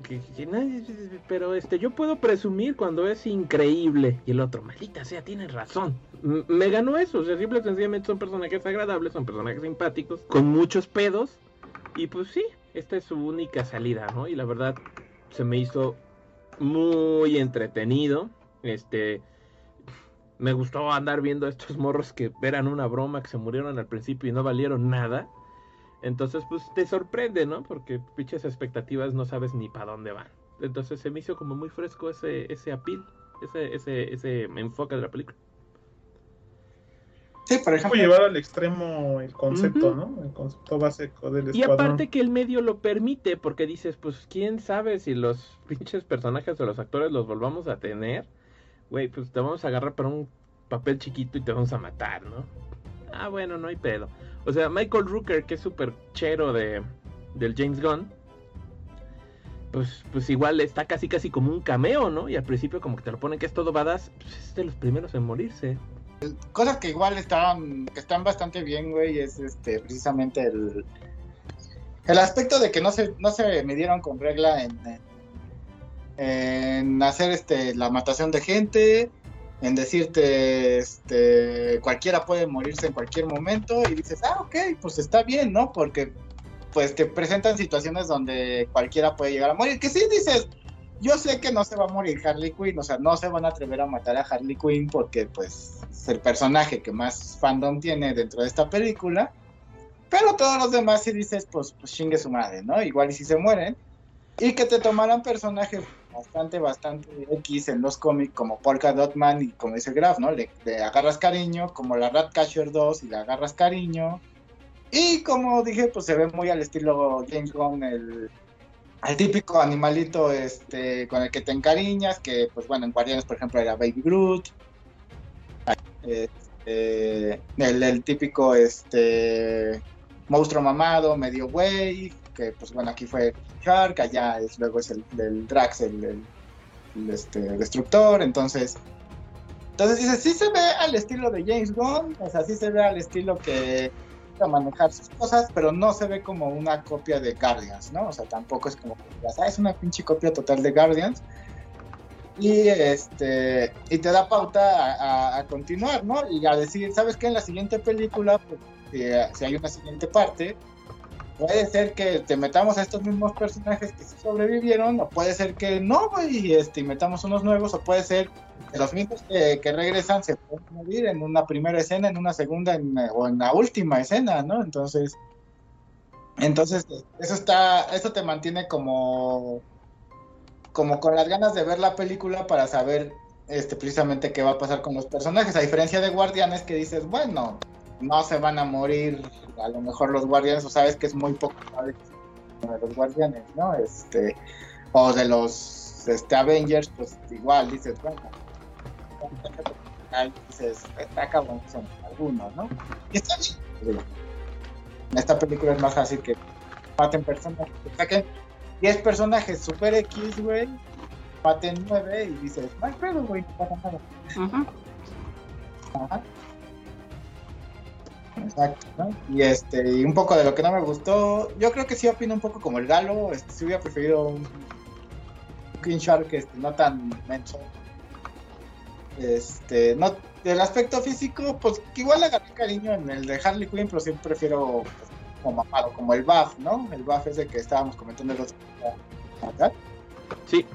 pero este, yo puedo presumir cuando es increíble. Y el otro, maldita sea, tienes razón. me ganó eso. O sea, simple y sencillamente son personajes agradables, son personajes simpáticos, con muchos pedos. Y pues sí, esta es su única salida, ¿no? Y la verdad, se me hizo muy entretenido. Este, me gustó andar viendo a estos morros que eran una broma, que se murieron al principio y no valieron nada. Entonces, pues te sorprende, ¿no? Porque pinches expectativas no sabes ni para dónde van. Entonces se me hizo como muy fresco ese, ese apil, ese, ese, ese enfoque de la película.
Sí, por ejemplo. llevar al extremo el concepto, ¿no? El concepto básico del escuadrón.
Y aparte que el medio lo permite, porque dices, pues quién sabe si los (laughs) pinches personajes o los actores los volvamos a tener. Güey, pues te vamos a agarrar para un papel chiquito y te vamos a matar, ¿no? Ah, bueno, no hay pedo. O sea, Michael Rooker, que es súper chero de, del James Gunn, pues, pues igual está casi casi como un cameo, ¿no? Y al principio como que te lo ponen que es todo badass, pues es de los primeros en morirse.
Cosas que igual están, que están bastante bien, güey, es este precisamente el, el aspecto de que no se, no se midieron con regla en, en hacer este la matación de gente, en decirte, este, cualquiera puede morirse en cualquier momento y dices, ah, ok, pues está bien, ¿no? Porque pues te presentan situaciones donde cualquiera puede llegar a morir, que sí dices, yo sé que no se va a morir Harley Quinn, o sea, no se van a atrever a matar a Harley Quinn porque pues es el personaje que más fandom tiene dentro de esta película, pero todos los demás sí dices, pues, pues chingue su madre, ¿no? Igual y si se mueren, y que te tomaran personajes bastante, bastante X en los cómics, como Polka Dotman y como dice Graf, ¿no? Le, agarras cariño, como la Ratcatcher 2 y le agarras cariño. Y como dije, pues se ve muy al estilo James Gunn, el, el típico animalito este, con el que te encariñas, que pues bueno, en Guardianes, por ejemplo, era Baby Groot. Este, el, el, típico este monstruo mamado, medio güey, que pues bueno, aquí fue Shark, allá es, luego es el, del Drax, el, este, destructor, entonces... Entonces dice, sí se ve al estilo de James Gunn, o sea, sí se ve al estilo que a manejar sus cosas, pero no se ve como una copia de Guardians, ¿no? O sea, tampoco es como, ah, es una pinche copia total de Guardians. Y este y te da pauta a, continuar, ¿no? Y a decir, ¿sabes qué? En la siguiente película, pues, si hay una siguiente parte, puede ser que te metamos a estos mismos personajes que sí sobrevivieron, o puede ser que no, y este, metamos unos nuevos, o puede ser que los mismos que, regresan se pueden morir en una primera escena, en una segunda, o en la última escena, ¿no? Entonces, entonces, eso está, eso te mantiene como, como con las ganas de ver la película para saber este, precisamente qué va a pasar con los personajes, a diferencia de Guardianes que dices, bueno, no se van a morir a lo mejor los guardianes, o sabes que es muy poco de los guardianes, ¿no? Este, o de los este, Avengers, pues igual dices, bueno, dices, está cabrón, son algunos, ¿no? Y está bien. En esta película es más fácil que maten personas, que saquen 10 personajes super X, güey, maten 9 y dices, no hay pedo, güey, no pasa nada. Ajá. Ajá. Exacto, Y este, y un poco de lo que no me gustó, yo creo que sí opino un poco como el Galo, este, sí hubiera preferido un, King Shark este, no tan menso. Este, no, del aspecto físico, pues igual le agarré cariño en el de Harley Quinn, pero siempre prefiero pues, como mamado, como el buff, ¿no? El buff ese que estábamos comentando el otro
día. Sí.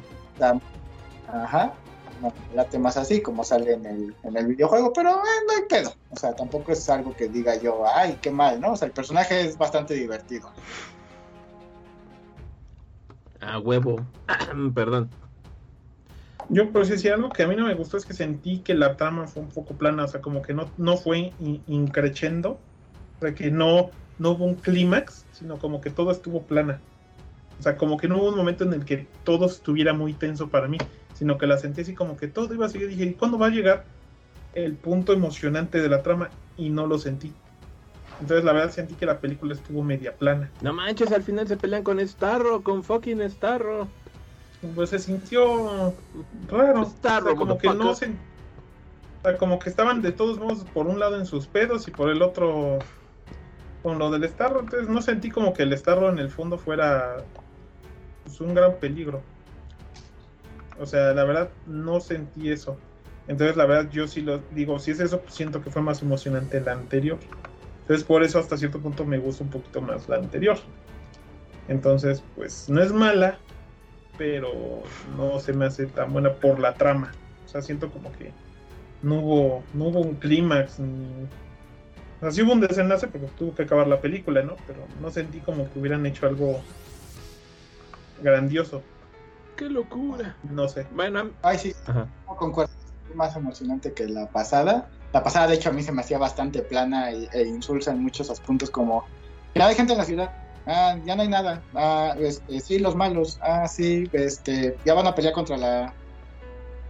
Ajá no late más así como sale en el, en el videojuego, pero eh, no hay pedo. O sea, tampoco es algo que diga yo, ay, qué mal, ¿no? O sea, el personaje es bastante divertido.
A huevo. (clears throat) Perdón.
Yo, pero si algo que a mí no me gustó es que sentí que la trama fue un poco plana, o sea, como que no, no fue increchendo, o sea, que no, no hubo un clímax, sino como que todo estuvo plana. O sea, como que no hubo un momento en el que todo estuviera muy tenso para mí sino que la sentí así como que todo iba a seguir. Dije, ¿y cuándo va a llegar el punto emocionante de la trama? Y no lo sentí. Entonces, la verdad, sentí que la película estuvo media plana.
No manches, al final se pelean con Starro, con fucking Starro.
Pues se sintió raro. Starro, como que no se. como que estaban de todos modos por un lado en sus pedos y por el otro con lo del Starro. Entonces, no sentí como que el Starro en el fondo fuera pues, un gran peligro. O sea, la verdad no sentí eso. Entonces, la verdad, yo sí lo digo, si es eso, pues siento que fue más emocionante la anterior. Entonces, por eso hasta cierto punto me gusta un poquito más la anterior. Entonces, pues no es mala, pero no se me hace tan buena por la trama. O sea, siento como que no hubo, no hubo un clímax. O sea, sí hubo un desenlace porque tuvo que acabar la película, ¿no? Pero no sentí como que hubieran hecho algo grandioso.
¡Qué locura!
No sé.
Bueno,
Ay, sí, no concuerdo. Es más emocionante que la pasada. La pasada, de hecho, a mí se me hacía bastante plana e, e insulsa en muchos puntos, como ya hay gente en la ciudad. Ah, ya no hay nada. Ah, este, sí, los malos. Ah, sí, este, ya van a pelear contra la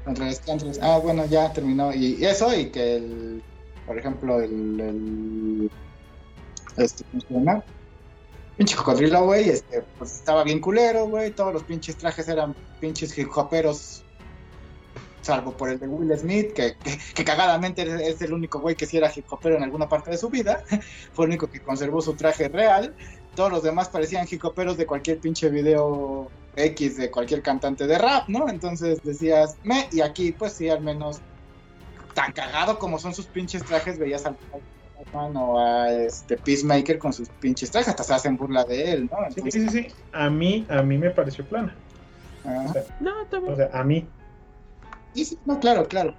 contra los Scantros. Ah, bueno, ya terminó. Y, eso, y que el, por ejemplo, el, el este, ¿cómo se llama? Pinche cocodrilo, güey, este, pues estaba bien culero, güey. Todos los pinches trajes eran pinches hip hoperos salvo por el de Will Smith, que, que, cagadamente es el único güey que sí era hip hopero en alguna parte de su vida, (laughs) fue el único que conservó su traje real, todos los demás parecían hip hoperos de cualquier pinche video X de cualquier cantante de rap, ¿no? Entonces decías, me, y aquí pues sí, al menos tan cagado como son sus pinches trajes, veías al o a este Peacemaker con sus pinches trajes, hasta se hacen burla de él, ¿no?
sí, sí, sí, a mí, a mí me pareció plana.
no,
o sea, a mí,
sí, no, claro, claro.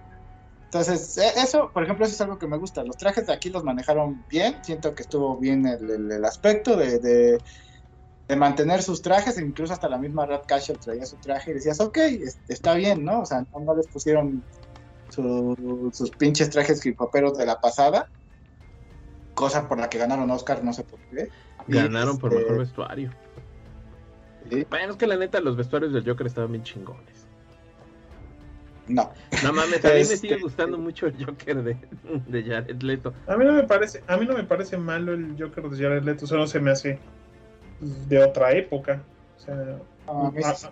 Entonces, e, eso, por ejemplo, eso es algo que me gusta. Los trajes de aquí los manejaron bien. Siento que estuvo bien el, aspecto de, de, mantener sus trajes. Incluso hasta la misma Rat traía su traje y decías, ok, está bien, ¿no? O sea, no, les pusieron sus pinches trajes hipoperos de la pasada. Cosa por la que ganaron Oscar, no sé por qué.
Ganaron por este, mejor vestuario. Bueno, es que la neta, los vestuarios del Joker estaban bien chingones.
No.
No mames, a mí me este, sigue gustando mucho el Joker de, (laughs) de, Jared Leto.
A mí no me parece, a mí no me parece malo el Joker de Jared Leto, solo se me hace de otra época. O sea,
a mí es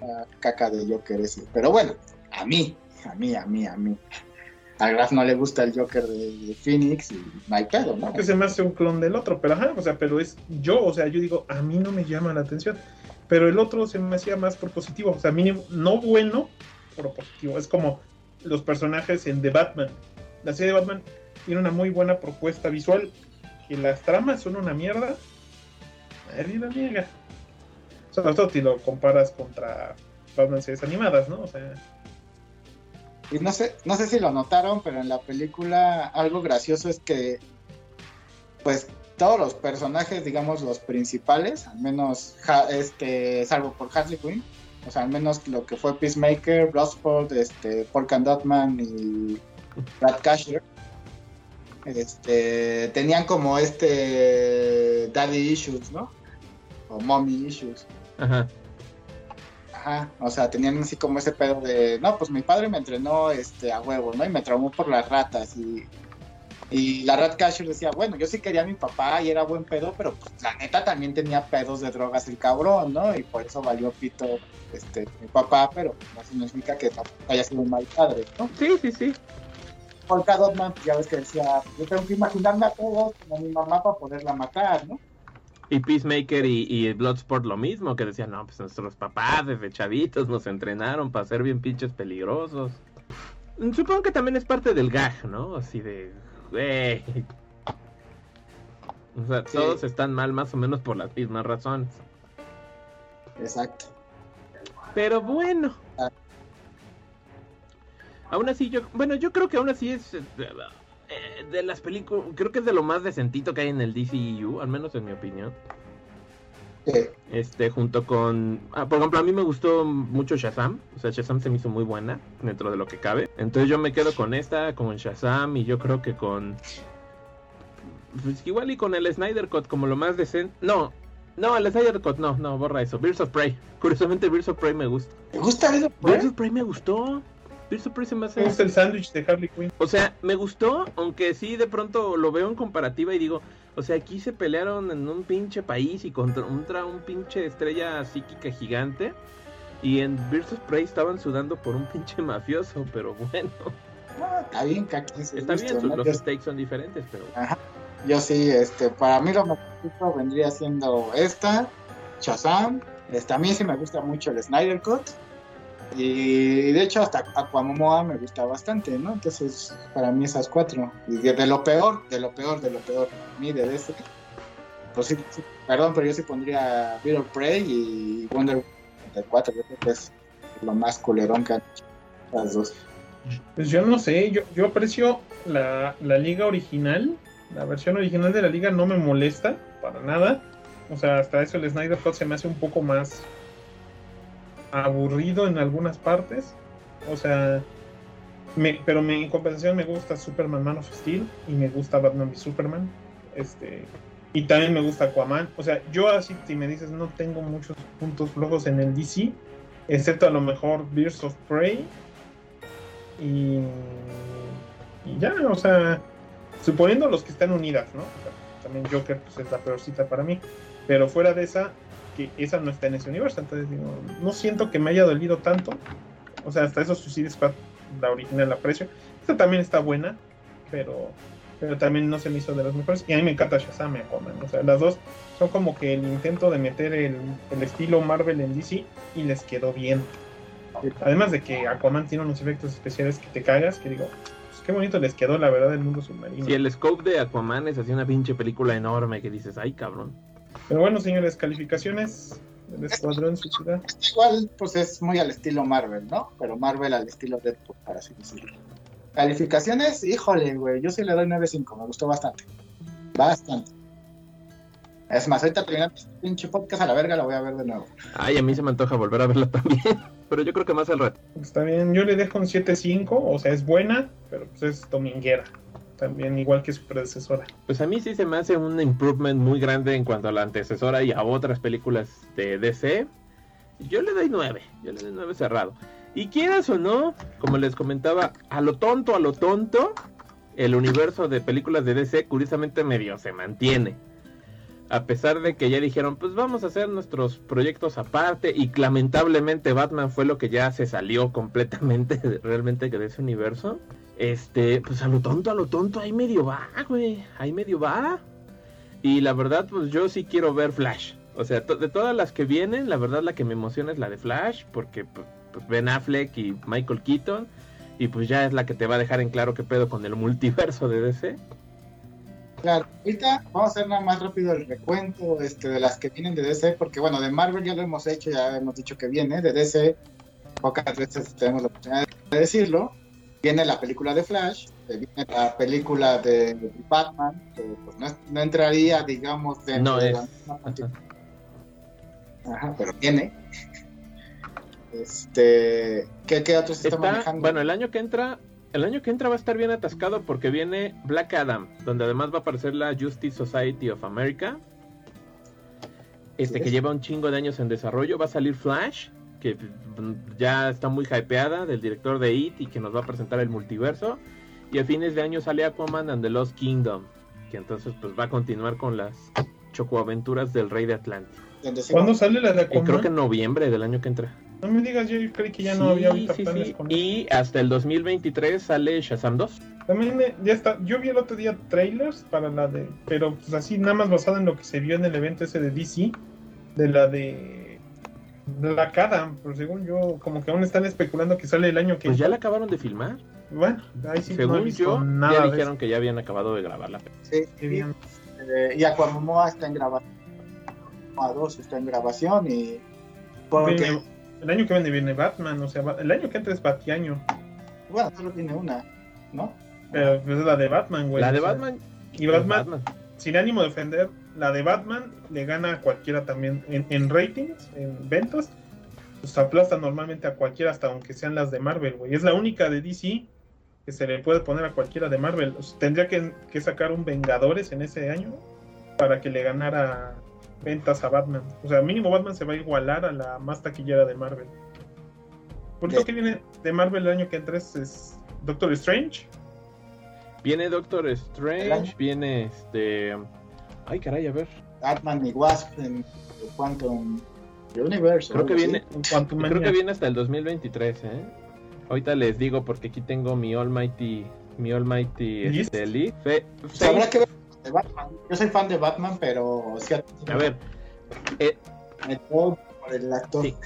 una caca de Joker ese. Pero bueno, a mí, a mí, a mí, a mí. A Graf no le gusta el Joker de, Phoenix y no hay ¿no?
Que se me hace un clon del otro, pero ajá, o sea, pero es yo, o sea, yo digo, a mí no me llama la atención. Pero el otro se me hacía más por positivo, o sea, mínimo, no bueno, positivo. Es como los personajes en The Batman. La serie de Batman tiene una muy buena propuesta visual. Y las tramas son una mierda. Nadie la niega. Sobre todo si lo comparas contra Batman series animadas, ¿no? O sea.
Y no sé, no sé si lo notaron, pero en la película algo gracioso es que, pues, todos los personajes, digamos los principales, al menos este, salvo por Harley Quinn, o sea, al menos lo que fue Peacemaker, Bloodsport, este, Polka Dotman y Brad Casher, este, tenían como este daddy issues, ¿no? O mommy issues.
Ajá.
Ajá, o sea, tenían así como ese pedo de, no, pues mi padre me entrenó este, a huevo, ¿no? Y me traumó por las ratas y y la Rat Casher decía, bueno, yo sí quería a mi papá y era buen pedo, pero pues, la neta también tenía pedos de drogas el cabrón, ¿no? Y por eso valió pito este, mi papá, pero no significa que haya sido un mal padre, ¿no?
Sí, sí, sí.
Polka Dotman, pues, ya ves que decía, yo tengo que imaginarme a todos como mi mamá para poderla matar, ¿no?
Y Peacemaker y, y, Bloodsport lo mismo, que decían, no, pues nuestros papás desde chavitos nos entrenaron para ser bien pinches peligrosos. Supongo que también es parte del gag, ¿no? Así de, o sea, todos están mal más o menos por las mismas razones.
Exacto.
Pero bueno. Ah. Aún así, yo. Bueno, yo creo que aún así es. De las películas. Creo que es de lo más decentito que hay en el DCU, al menos en mi opinión. Este, junto con. Ah, por ejemplo, a mí me gustó mucho Shazam. O sea, Shazam se me hizo muy buena dentro de lo que cabe. Entonces yo me quedo con esta, con Shazam y yo creo que con. Pues igual y con el Snyder Cut como lo más decente. No, no, el Snyder Cut, no, no, borra eso. Birds of Prey. (laughs) Curiosamente, Birds of Prey me gusta.
¿Te gusta
Birds of Prey? Birds of Prey me gustó. Birds of Prey se me hace.
Es el sándwich de Harley Quinn.
O sea, me gustó, aunque sí de pronto lo veo en comparativa y digo, o sea, aquí se pelearon en un pinche país y contra, un pinche estrella psíquica gigante. Y en Birds of Prey estaban sudando por un pinche mafioso, pero bueno.
está bien,
Está bien, los stakes son diferentes, pero.
Ajá. Yo sí, este, para mí lo mejor vendría siendo esta, Shazam. Este, a mí sí me gusta mucho el Snyder Cut. Y de hecho hasta Aquamomoa me gusta bastante, ¿no? Entonces, para mí esas cuatro. Y de, lo peor, de lo peor, de lo peor. Mí de este. Pues sí, perdón, pero yo sí pondría Beetle Prey y Wonder 64. Yo creo que es lo más culerón que han hecho las dos.
Pues yo no sé, yo, yo aprecio la, la liga original. La versión original de la liga no me molesta para nada. O sea, hasta eso el Snyder Cut se me hace un poco más aburrido en algunas partes. O sea, pero me, en compensación me gusta Superman Man of Steel y me gusta Batman y Superman. Este, y también me gusta Aquaman. O sea, yo así, si me dices, no tengo muchos puntos flojos en el DC, excepto a lo mejor Birds of Prey. Y, y ya, o sea, suponiendo los que están unidas, ¿no? También Joker pues, es la peorcita para mí. Pero fuera de esa, que esa no está en ese universo. Entonces digo, no siento que me haya dolido tanto. O sea, hasta esos Suicide Squad, la original la aprecio. Esta también está buena, pero pero también no se me hizo de las mejores. Y a mí me encanta Shazam y Aquaman. O sea, las dos son como que el intento de meter el, el estilo Marvel en DC y les quedó bien. Además de que Aquaman tiene unos efectos especiales que te cagas, que digo, pues qué bonito les quedó la verdad el mundo submarino.
Si el scope de Aquaman es así una pinche película enorme que dices, ay cabrón.
Pero bueno, señores, calificaciones del Escuadrón Suicida.
Igual, pues es muy al estilo Marvel, ¿no? Pero Marvel al estilo Deadpool, para así decirlo. Calificaciones, híjole, güey, yo sí le doy 9.5, me gustó bastante. Bastante. Es más, ahorita terminando este pinche podcast a la verga, la voy a ver de nuevo.
Ay, a mí se me antoja volver a verla también. (laughs) Pero yo creo que más al rato.
Está bien, yo le dejo un 7.5, o sea, es buena, pero pues es dominguera. También igual que su predecesora.
Pues a mí sí se me hace un improvement muy grande en cuanto a la antecesora y a otras películas de DC. Yo le doy 9, yo le doy 9 cerrado. Y quieras o no, como les comentaba, a lo tonto, a lo tonto, el universo de películas de DC curiosamente medio se mantiene. A pesar de que ya dijeron, pues vamos a hacer nuestros proyectos aparte y lamentablemente Batman fue lo que ya se salió completamente realmente de ese universo. Este, pues a lo tonto, a lo tonto, ahí medio va, güey, ahí medio va. Y la verdad, pues yo sí quiero ver Flash. O sea, de todas las que vienen, la verdad la que me emociona es la de Flash, porque pues, Ben Affleck y Michael Keaton. Y pues ya es la que te va a dejar en claro qué pedo con el multiverso de DC.
Claro, ahorita vamos a hacer nada más rápido el recuento este, de las que vienen de DC, porque bueno, de Marvel ya lo hemos hecho, ya hemos dicho que viene, de DC, pocas veces tenemos la oportunidad de decirlo. Viene la película de Flash, viene la película de Batman, que pues no, no entraría, digamos, dentro
No
de
es.
la misma. Ajá, pero viene. Este, ¿qué, qué otros está,
Está,
manejando?
bueno, el año que entra, el año que entra va a estar bien atascado porque viene Black Adam, donde además va a aparecer la Justice Society of America. Este que
es.
lleva un chingo de años en desarrollo, va a salir Flash, que mm, ya está muy hypeada del director de It y que nos va a presentar el multiverso. Y a fines de año sale Aquaman and the Lost Kingdom, que entonces pues va a continuar con las chocoaventuras del Rey de
se
¿Cuándo sale la de
Y creo
Aquaman?
que en noviembre del año que entra.
No me digas, yo creí que ya no
Sí,
había ahorita
sí,
planes
sí.
con
Y hasta el 2023 sale Shazam 2.
También eh, ya está. Yo vi el otro día trailers para la de. Pero pues así, nada más basado en lo que se vio en el evento ese de DC. De la de. Black Adam. Pero según yo, como que aún están especulando que sale el año que.
Pues ya la acabaron de filmar.
Bueno, ahí sí no he
Según
visto
yo,
nada.
ya dijeron que ya habían acabado de grabarla.
Sí,
Qué bien.
eh, y Aquamomoa está en grabación. A dos está en grabación y. Porque,
Viene- el año que viene viene Batman. O sea, el año que entra es Batiaño.
bueno, solo tiene una, ¿no?
Pero pues es la de Batman, güey.
la de
o sea,
Batman.
Y Batman, sin ánimo de ofender, la de Batman le gana a cualquiera también en, en ratings, en ventas. Pues aplasta normalmente a cualquiera, hasta aunque sean las de Marvel, güey. Es la única de DC que se le puede poner a cualquiera de Marvel. O sea, tendría que, que sacar un Vengadores en ese año para que le ganara ventas a Batman. O sea, mínimo Batman se va a igualar a la más taquillera de Marvel. Por eso que viene de Marvel el año que entra es, es Doctor Strange.
Viene Doctor Strange, viene este. Ay, caray, a ver.
Batman y Wasp en Quantum Universe.
Creo que viene.
En cuanto
Creo que viene hasta el 2023, ¿eh? Ahorita les digo porque aquí tengo mi Almighty. Mi Almighty
¿List?
este. Fe-
Pues habrá que ver de Batman. Yo soy fan de Batman, pero sí,
A ver, eh,
me por el actor.
Sí.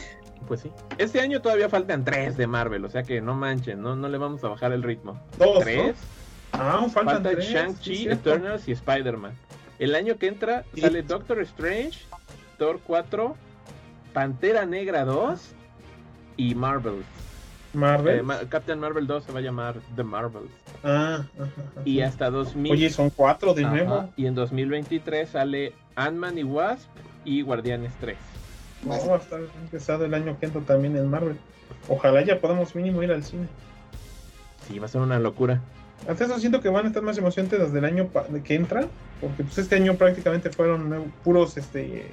pues sí. Este año todavía faltan tres de Marvel, o sea que no manchen, no, no le vamos a bajar el ritmo.
Dos, ¿no?
Tres.
Ah, aún faltan
Falta. Shang-Chi. Eternals y Spider-Man. El año que entra
Sí.
sale Doctor Strange, Thor 4, Pantera Negra 2 y Marvels.
Marvel.
Eh, Ma- Captain Marvel 2 se va a llamar The Marvels.
ah, ajá, ajá.
Y hasta 2000.
Oye, son cuatro de
Ajá,
nuevo.
Y en 2023 sale Ant-Man y Wasp y Guardianes 3.
No, va a estar empezado el año que entra también en Marvel. Ojalá ya podamos mínimo ir al cine.
Sí, va a ser una locura.
Hasta eso siento que van a estar más emocionantes desde el año que entra, porque pues este año prácticamente fueron puros este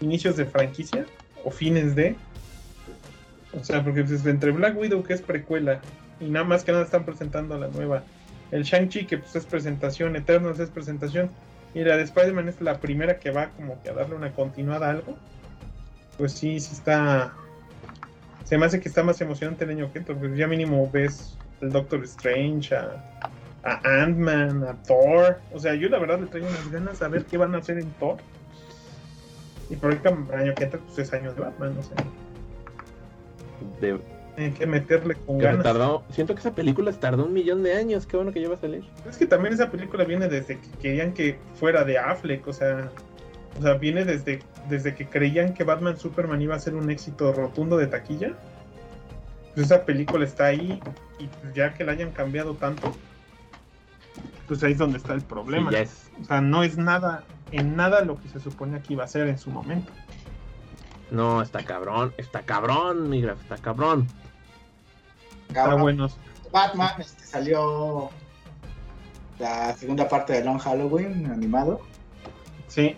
inicios de franquicia o fines de. O sea, porque pues, entre Black Widow que es precuela y nada más que nada están presentando la nueva. El Shang-Chi que pues es presentación, Eternals es presentación y la de Spider-Man es la primera que va como que a darle una continuada a algo. Pues sí, sí está se me hace que está más emocionante el año que entra, porque ya mínimo ves el Doctor Strange, a, a Ant-Man, a Thor. O sea, yo la verdad le traigo unas ganas a ver qué van a hacer en Thor. Y por el año que entra, pues es año de Batman, o sea,
De-
hay que meterle con
que
ganas.
tardó, siento que esa película tardó un millón de años. Qué bueno que ya va a salir.
Es que también esa película viene desde que querían que fuera de Affleck, o sea, o sea, viene desde, desde que creían que Batman Superman iba a ser un éxito rotundo de taquilla. Pues esa película está ahí y pues ya que la hayan cambiado tanto, pues ahí es donde está el problema. O sea, no es nada, en nada lo que se suponía que iba a ser en su momento.
No, está cabrón. Está cabrón, mi graf, está cabrón.
Está
Cabrón.
bueno.
Batman este, salió la segunda parte de Long Halloween animado.
Sí.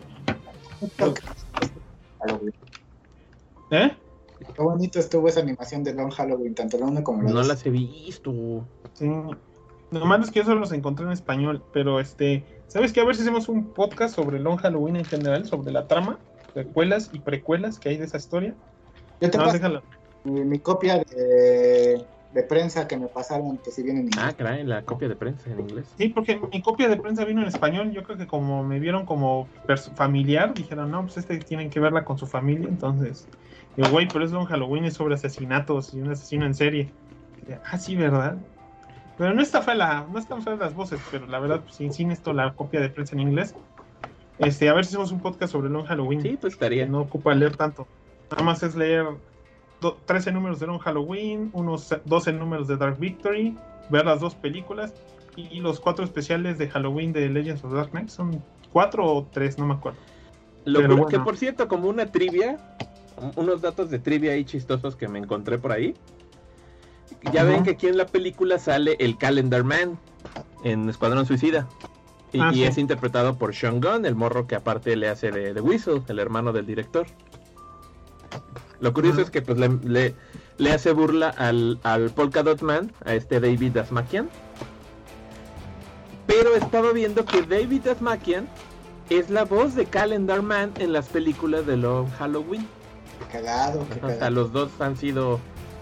Halloween.
¿Eh?
Qué bonito estuvo esa animación de Long Halloween, tanto la 1 como la 2.
No las he visto.
Sí. Lo malo es que yo solo los encontré en español, pero este, ¿sabes qué? A ver si hacemos un podcast sobre Long Halloween en general, sobre la trama, secuelas y precuelas que hay de esa historia.
Yo te
No,
paso
déjalo.
mi, mi copia de, de prensa que me pasaron, que si vienen en
Ah, caray, la copia de prensa en inglés.
Sí, porque mi copia de prensa vino en español. Yo creo que como me vieron como familiar, dijeron, no, pues este tienen que verla con su familia. Entonces, digo, güey, pero es Long Halloween, es sobre asesinatos y un asesino en serie. Ah, sí, ¿verdad? Pero no está fea la, no están feas las voces, pero la verdad, pues, sin, sin esto, la copia de prensa en inglés. Este, a ver si hacemos un podcast sobre Long Halloween.
Sí, pues estaría.
no ocupa leer tanto. Nada más es leer do- 13 números de Long Halloween, unos 12 números de Dark Victory, ver las dos películas y, y los cuatro especiales de Halloween de Legends of Dark Knight. Son cuatro o tres, no me acuerdo.
Lo
Pero
que por cierto, como una trivia, unos datos de trivia ahí chistosos que me encontré por ahí. Ya ven que aquí en la película sale el Calendar Man en Escuadrón Suicida. Y,
Ah,
y
sí.
es interpretado por Sean Gunn, el morro que aparte le hace de, de Whistle, el hermano del director. Lo curioso
Ah.
es que pues le, le- le hace burla al, al Polka Dot Man, a este David Asmakian. Pero estaba viendo que David Asmakian es la voz de Calendar Man en las películas de Long Halloween.
Qué cagado, qué
O sea,
cagado.
los dos han sido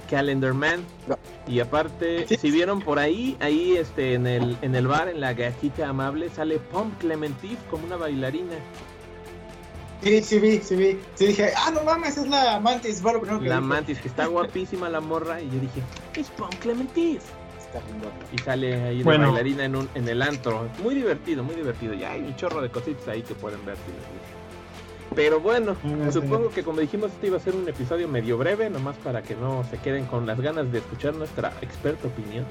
Calendar Man.
No.
Y aparte,
Sí.
si vieron por ahí, ahí este en el en el bar, en la gachita amable, sale Pom Clementif como una bailarina.
Sí, sí vi, sí vi. Sí dije, ah, no mames, es la Mantis. Que
La
dije.
mantis, que está guapísima la morra. Y yo dije, es Pom Clementif.
Está bien guapa.
Y sale ahí de
Bueno.
bailarina en, un, en el antro. Muy divertido, muy divertido. Y hay un chorro de cositas ahí que pueden ver si les gusta. Pero bueno, supongo
sí.
que como dijimos, este iba a ser un episodio medio breve, nomás para que no se queden con las ganas de escuchar nuestra experta opinión.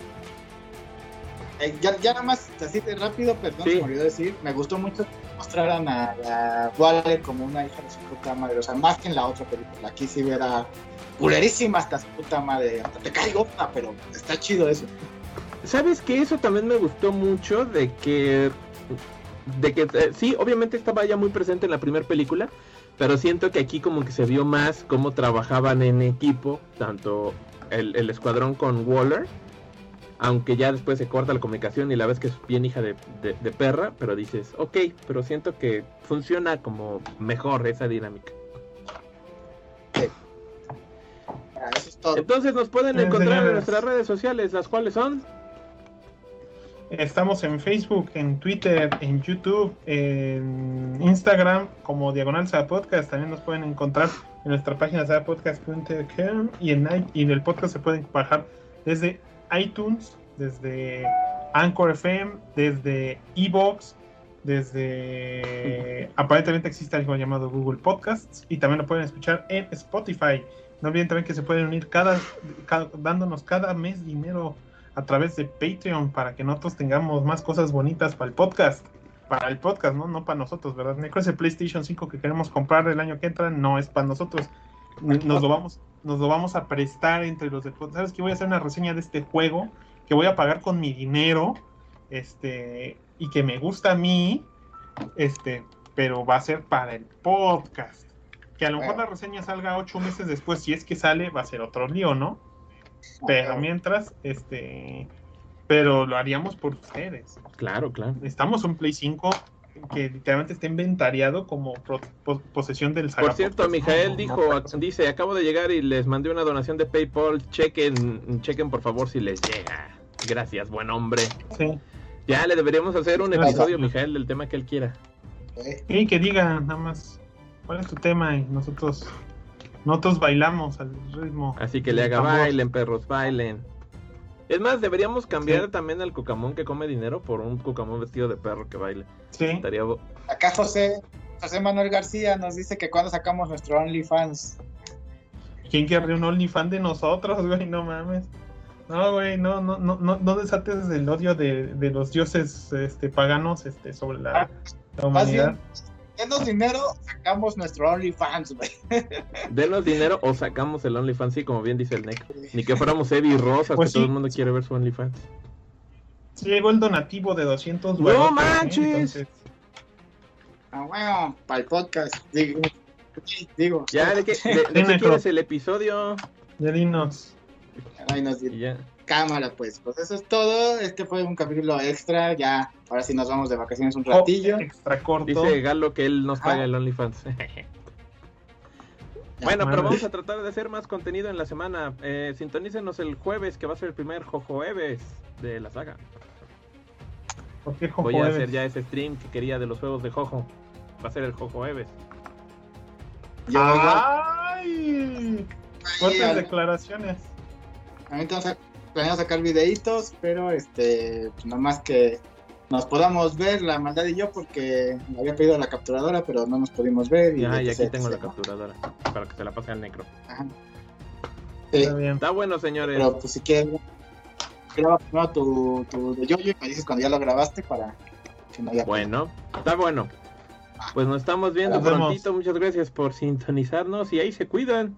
Eh, ya, ya nada más, así de rápido, perdón,
Sí.
se me olvidó decir, me gustó mucho que mostraran a la Waller como una hija de su puta madre, o sea, más que en la otra película. Aquí sí era culerísima hasta su puta madre, hasta te caigo, pero está chido eso.
¿Sabes que Eso también me gustó mucho de que... De que eh, sí, obviamente estaba ya muy presente en la primera película, pero siento que aquí como que se vio más cómo trabajaban en equipo, tanto el, el escuadrón con Waller, aunque ya después se corta la comunicación y la ves que es bien hija de, de- de perra, pero dices, ok, pero siento que funciona como mejor esa dinámica.
Eso es todo.
Entonces nos pueden encontrar en nuestras redes sociales, las cuales son...
Estamos en Facebook, en Twitter, en YouTube, en Instagram como Diagonal Sada Podcast. También nos pueden encontrar en nuestra página sadapodcast.com y en, y en el podcast se pueden bajar desde iTunes, desde Anchor FM, desde Evox desde (laughs) aparentemente existe algo llamado Google Podcasts y también lo pueden escuchar en Spotify. No olviden también que se pueden unir cada, cada- dándonos cada mes dinero a través de Patreon para que nosotros tengamos más cosas bonitas para el podcast. Para el podcast, ¿no? No para nosotros, ¿verdad? Necro ese PlayStation 5 que queremos comprar el año que entra no es para nosotros. Nos lo vamos, nos lo vamos a prestar entre los de ¿Sabes qué? Voy a hacer una reseña de este juego que voy a pagar con mi dinero. Este, y que me gusta a mí. Este, pero va a ser para el podcast. Que a lo mejor la reseña salga ocho meses después, si es que sale, va a ser otro lío, ¿no? Pero mientras, este, pero lo haríamos por ustedes.
Claro, claro.
Necesitamos un Play 5 que literalmente esté inventariado como pro- po- posesión del
Por cierto. Mijael
No,
dijo,
no, no.
dice, acabo de llegar y les mandé una donación de PayPal. Chequen, chequen por favor si les llega. Gracias, buen hombre.
Sí.
Ya le deberíamos hacer un
Gracias.
episodio, Mijael, del tema que él quiera.
Eh,
Y que diga nada más cuál es tu tema y nosotros nosotros bailamos al ritmo.
Así que le haga bailen, perros, bailen. Es más, deberíamos cambiar
Sí.
también al cucamón que come dinero por un cucamón vestido de perro que baile.
Sí.
Estaría
Acá José, José Manuel García nos dice que cuando sacamos nuestro OnlyFans.
¿Quién querría un OnlyFan de nosotros, güey? No mames. No, güey, no, no, no, no, no desates el odio de, de los dioses este, paganos este, sobre la, la
Más
humanidad.
bien, denos dinero, sacamos nuestro OnlyFans, güey.
Denos dinero o sacamos el OnlyFans, sí, como bien dice el Necro. Ni que fuéramos Evi Rosas,
Pues
que todo el mundo quiere ver su OnlyFans.
Sí, llegó el donativo de 200
¡No
barotes, ¿eh?
manches!
Entonces,
Ah, bueno, para el podcast. Digo, digo
Ya, ¿de qué, de- de qué quieres el episodio?
ya dinos.
ahí nos
ya.
Cámara, pues. Pues eso es todo. Este fue un capítulo extra. Ya, ahora sí nos vamos de vacaciones un
Oh,
ratillo.
extra corto.
Dice Galo que él nos paga el OnlyFans. (laughs) Bueno, pero vamos a tratar de hacer más contenido en la semana. Eh, sintonícenos el jueves, que va a ser el primer Jojoeves de la saga.
¿Por qué
Voy a hacer ya ese stream que quería de los juegos de Jojo. Va a ser el Jojoeves.
¡Ay! Fuertes declaraciones.
Ahorita vamos a planeamos sacar videitos, pero este, pues, nada más que nos podamos ver la maldad y yo, porque me había pedido la capturadora, pero no nos pudimos ver. Y,
Ya, y aquí tengo la capturadora para que se la pase al necro.
Ajá. Sí,
Está bien.
Está bueno, señores.
pero pues si quieres, graba primero tu, tu de Yoyo y me dices cuando ya lo grabaste para. Si no, ya
Bueno, está bueno. Pues nos estamos viendo prontito. Muchas gracias por sintonizarnos y ahí se cuidan.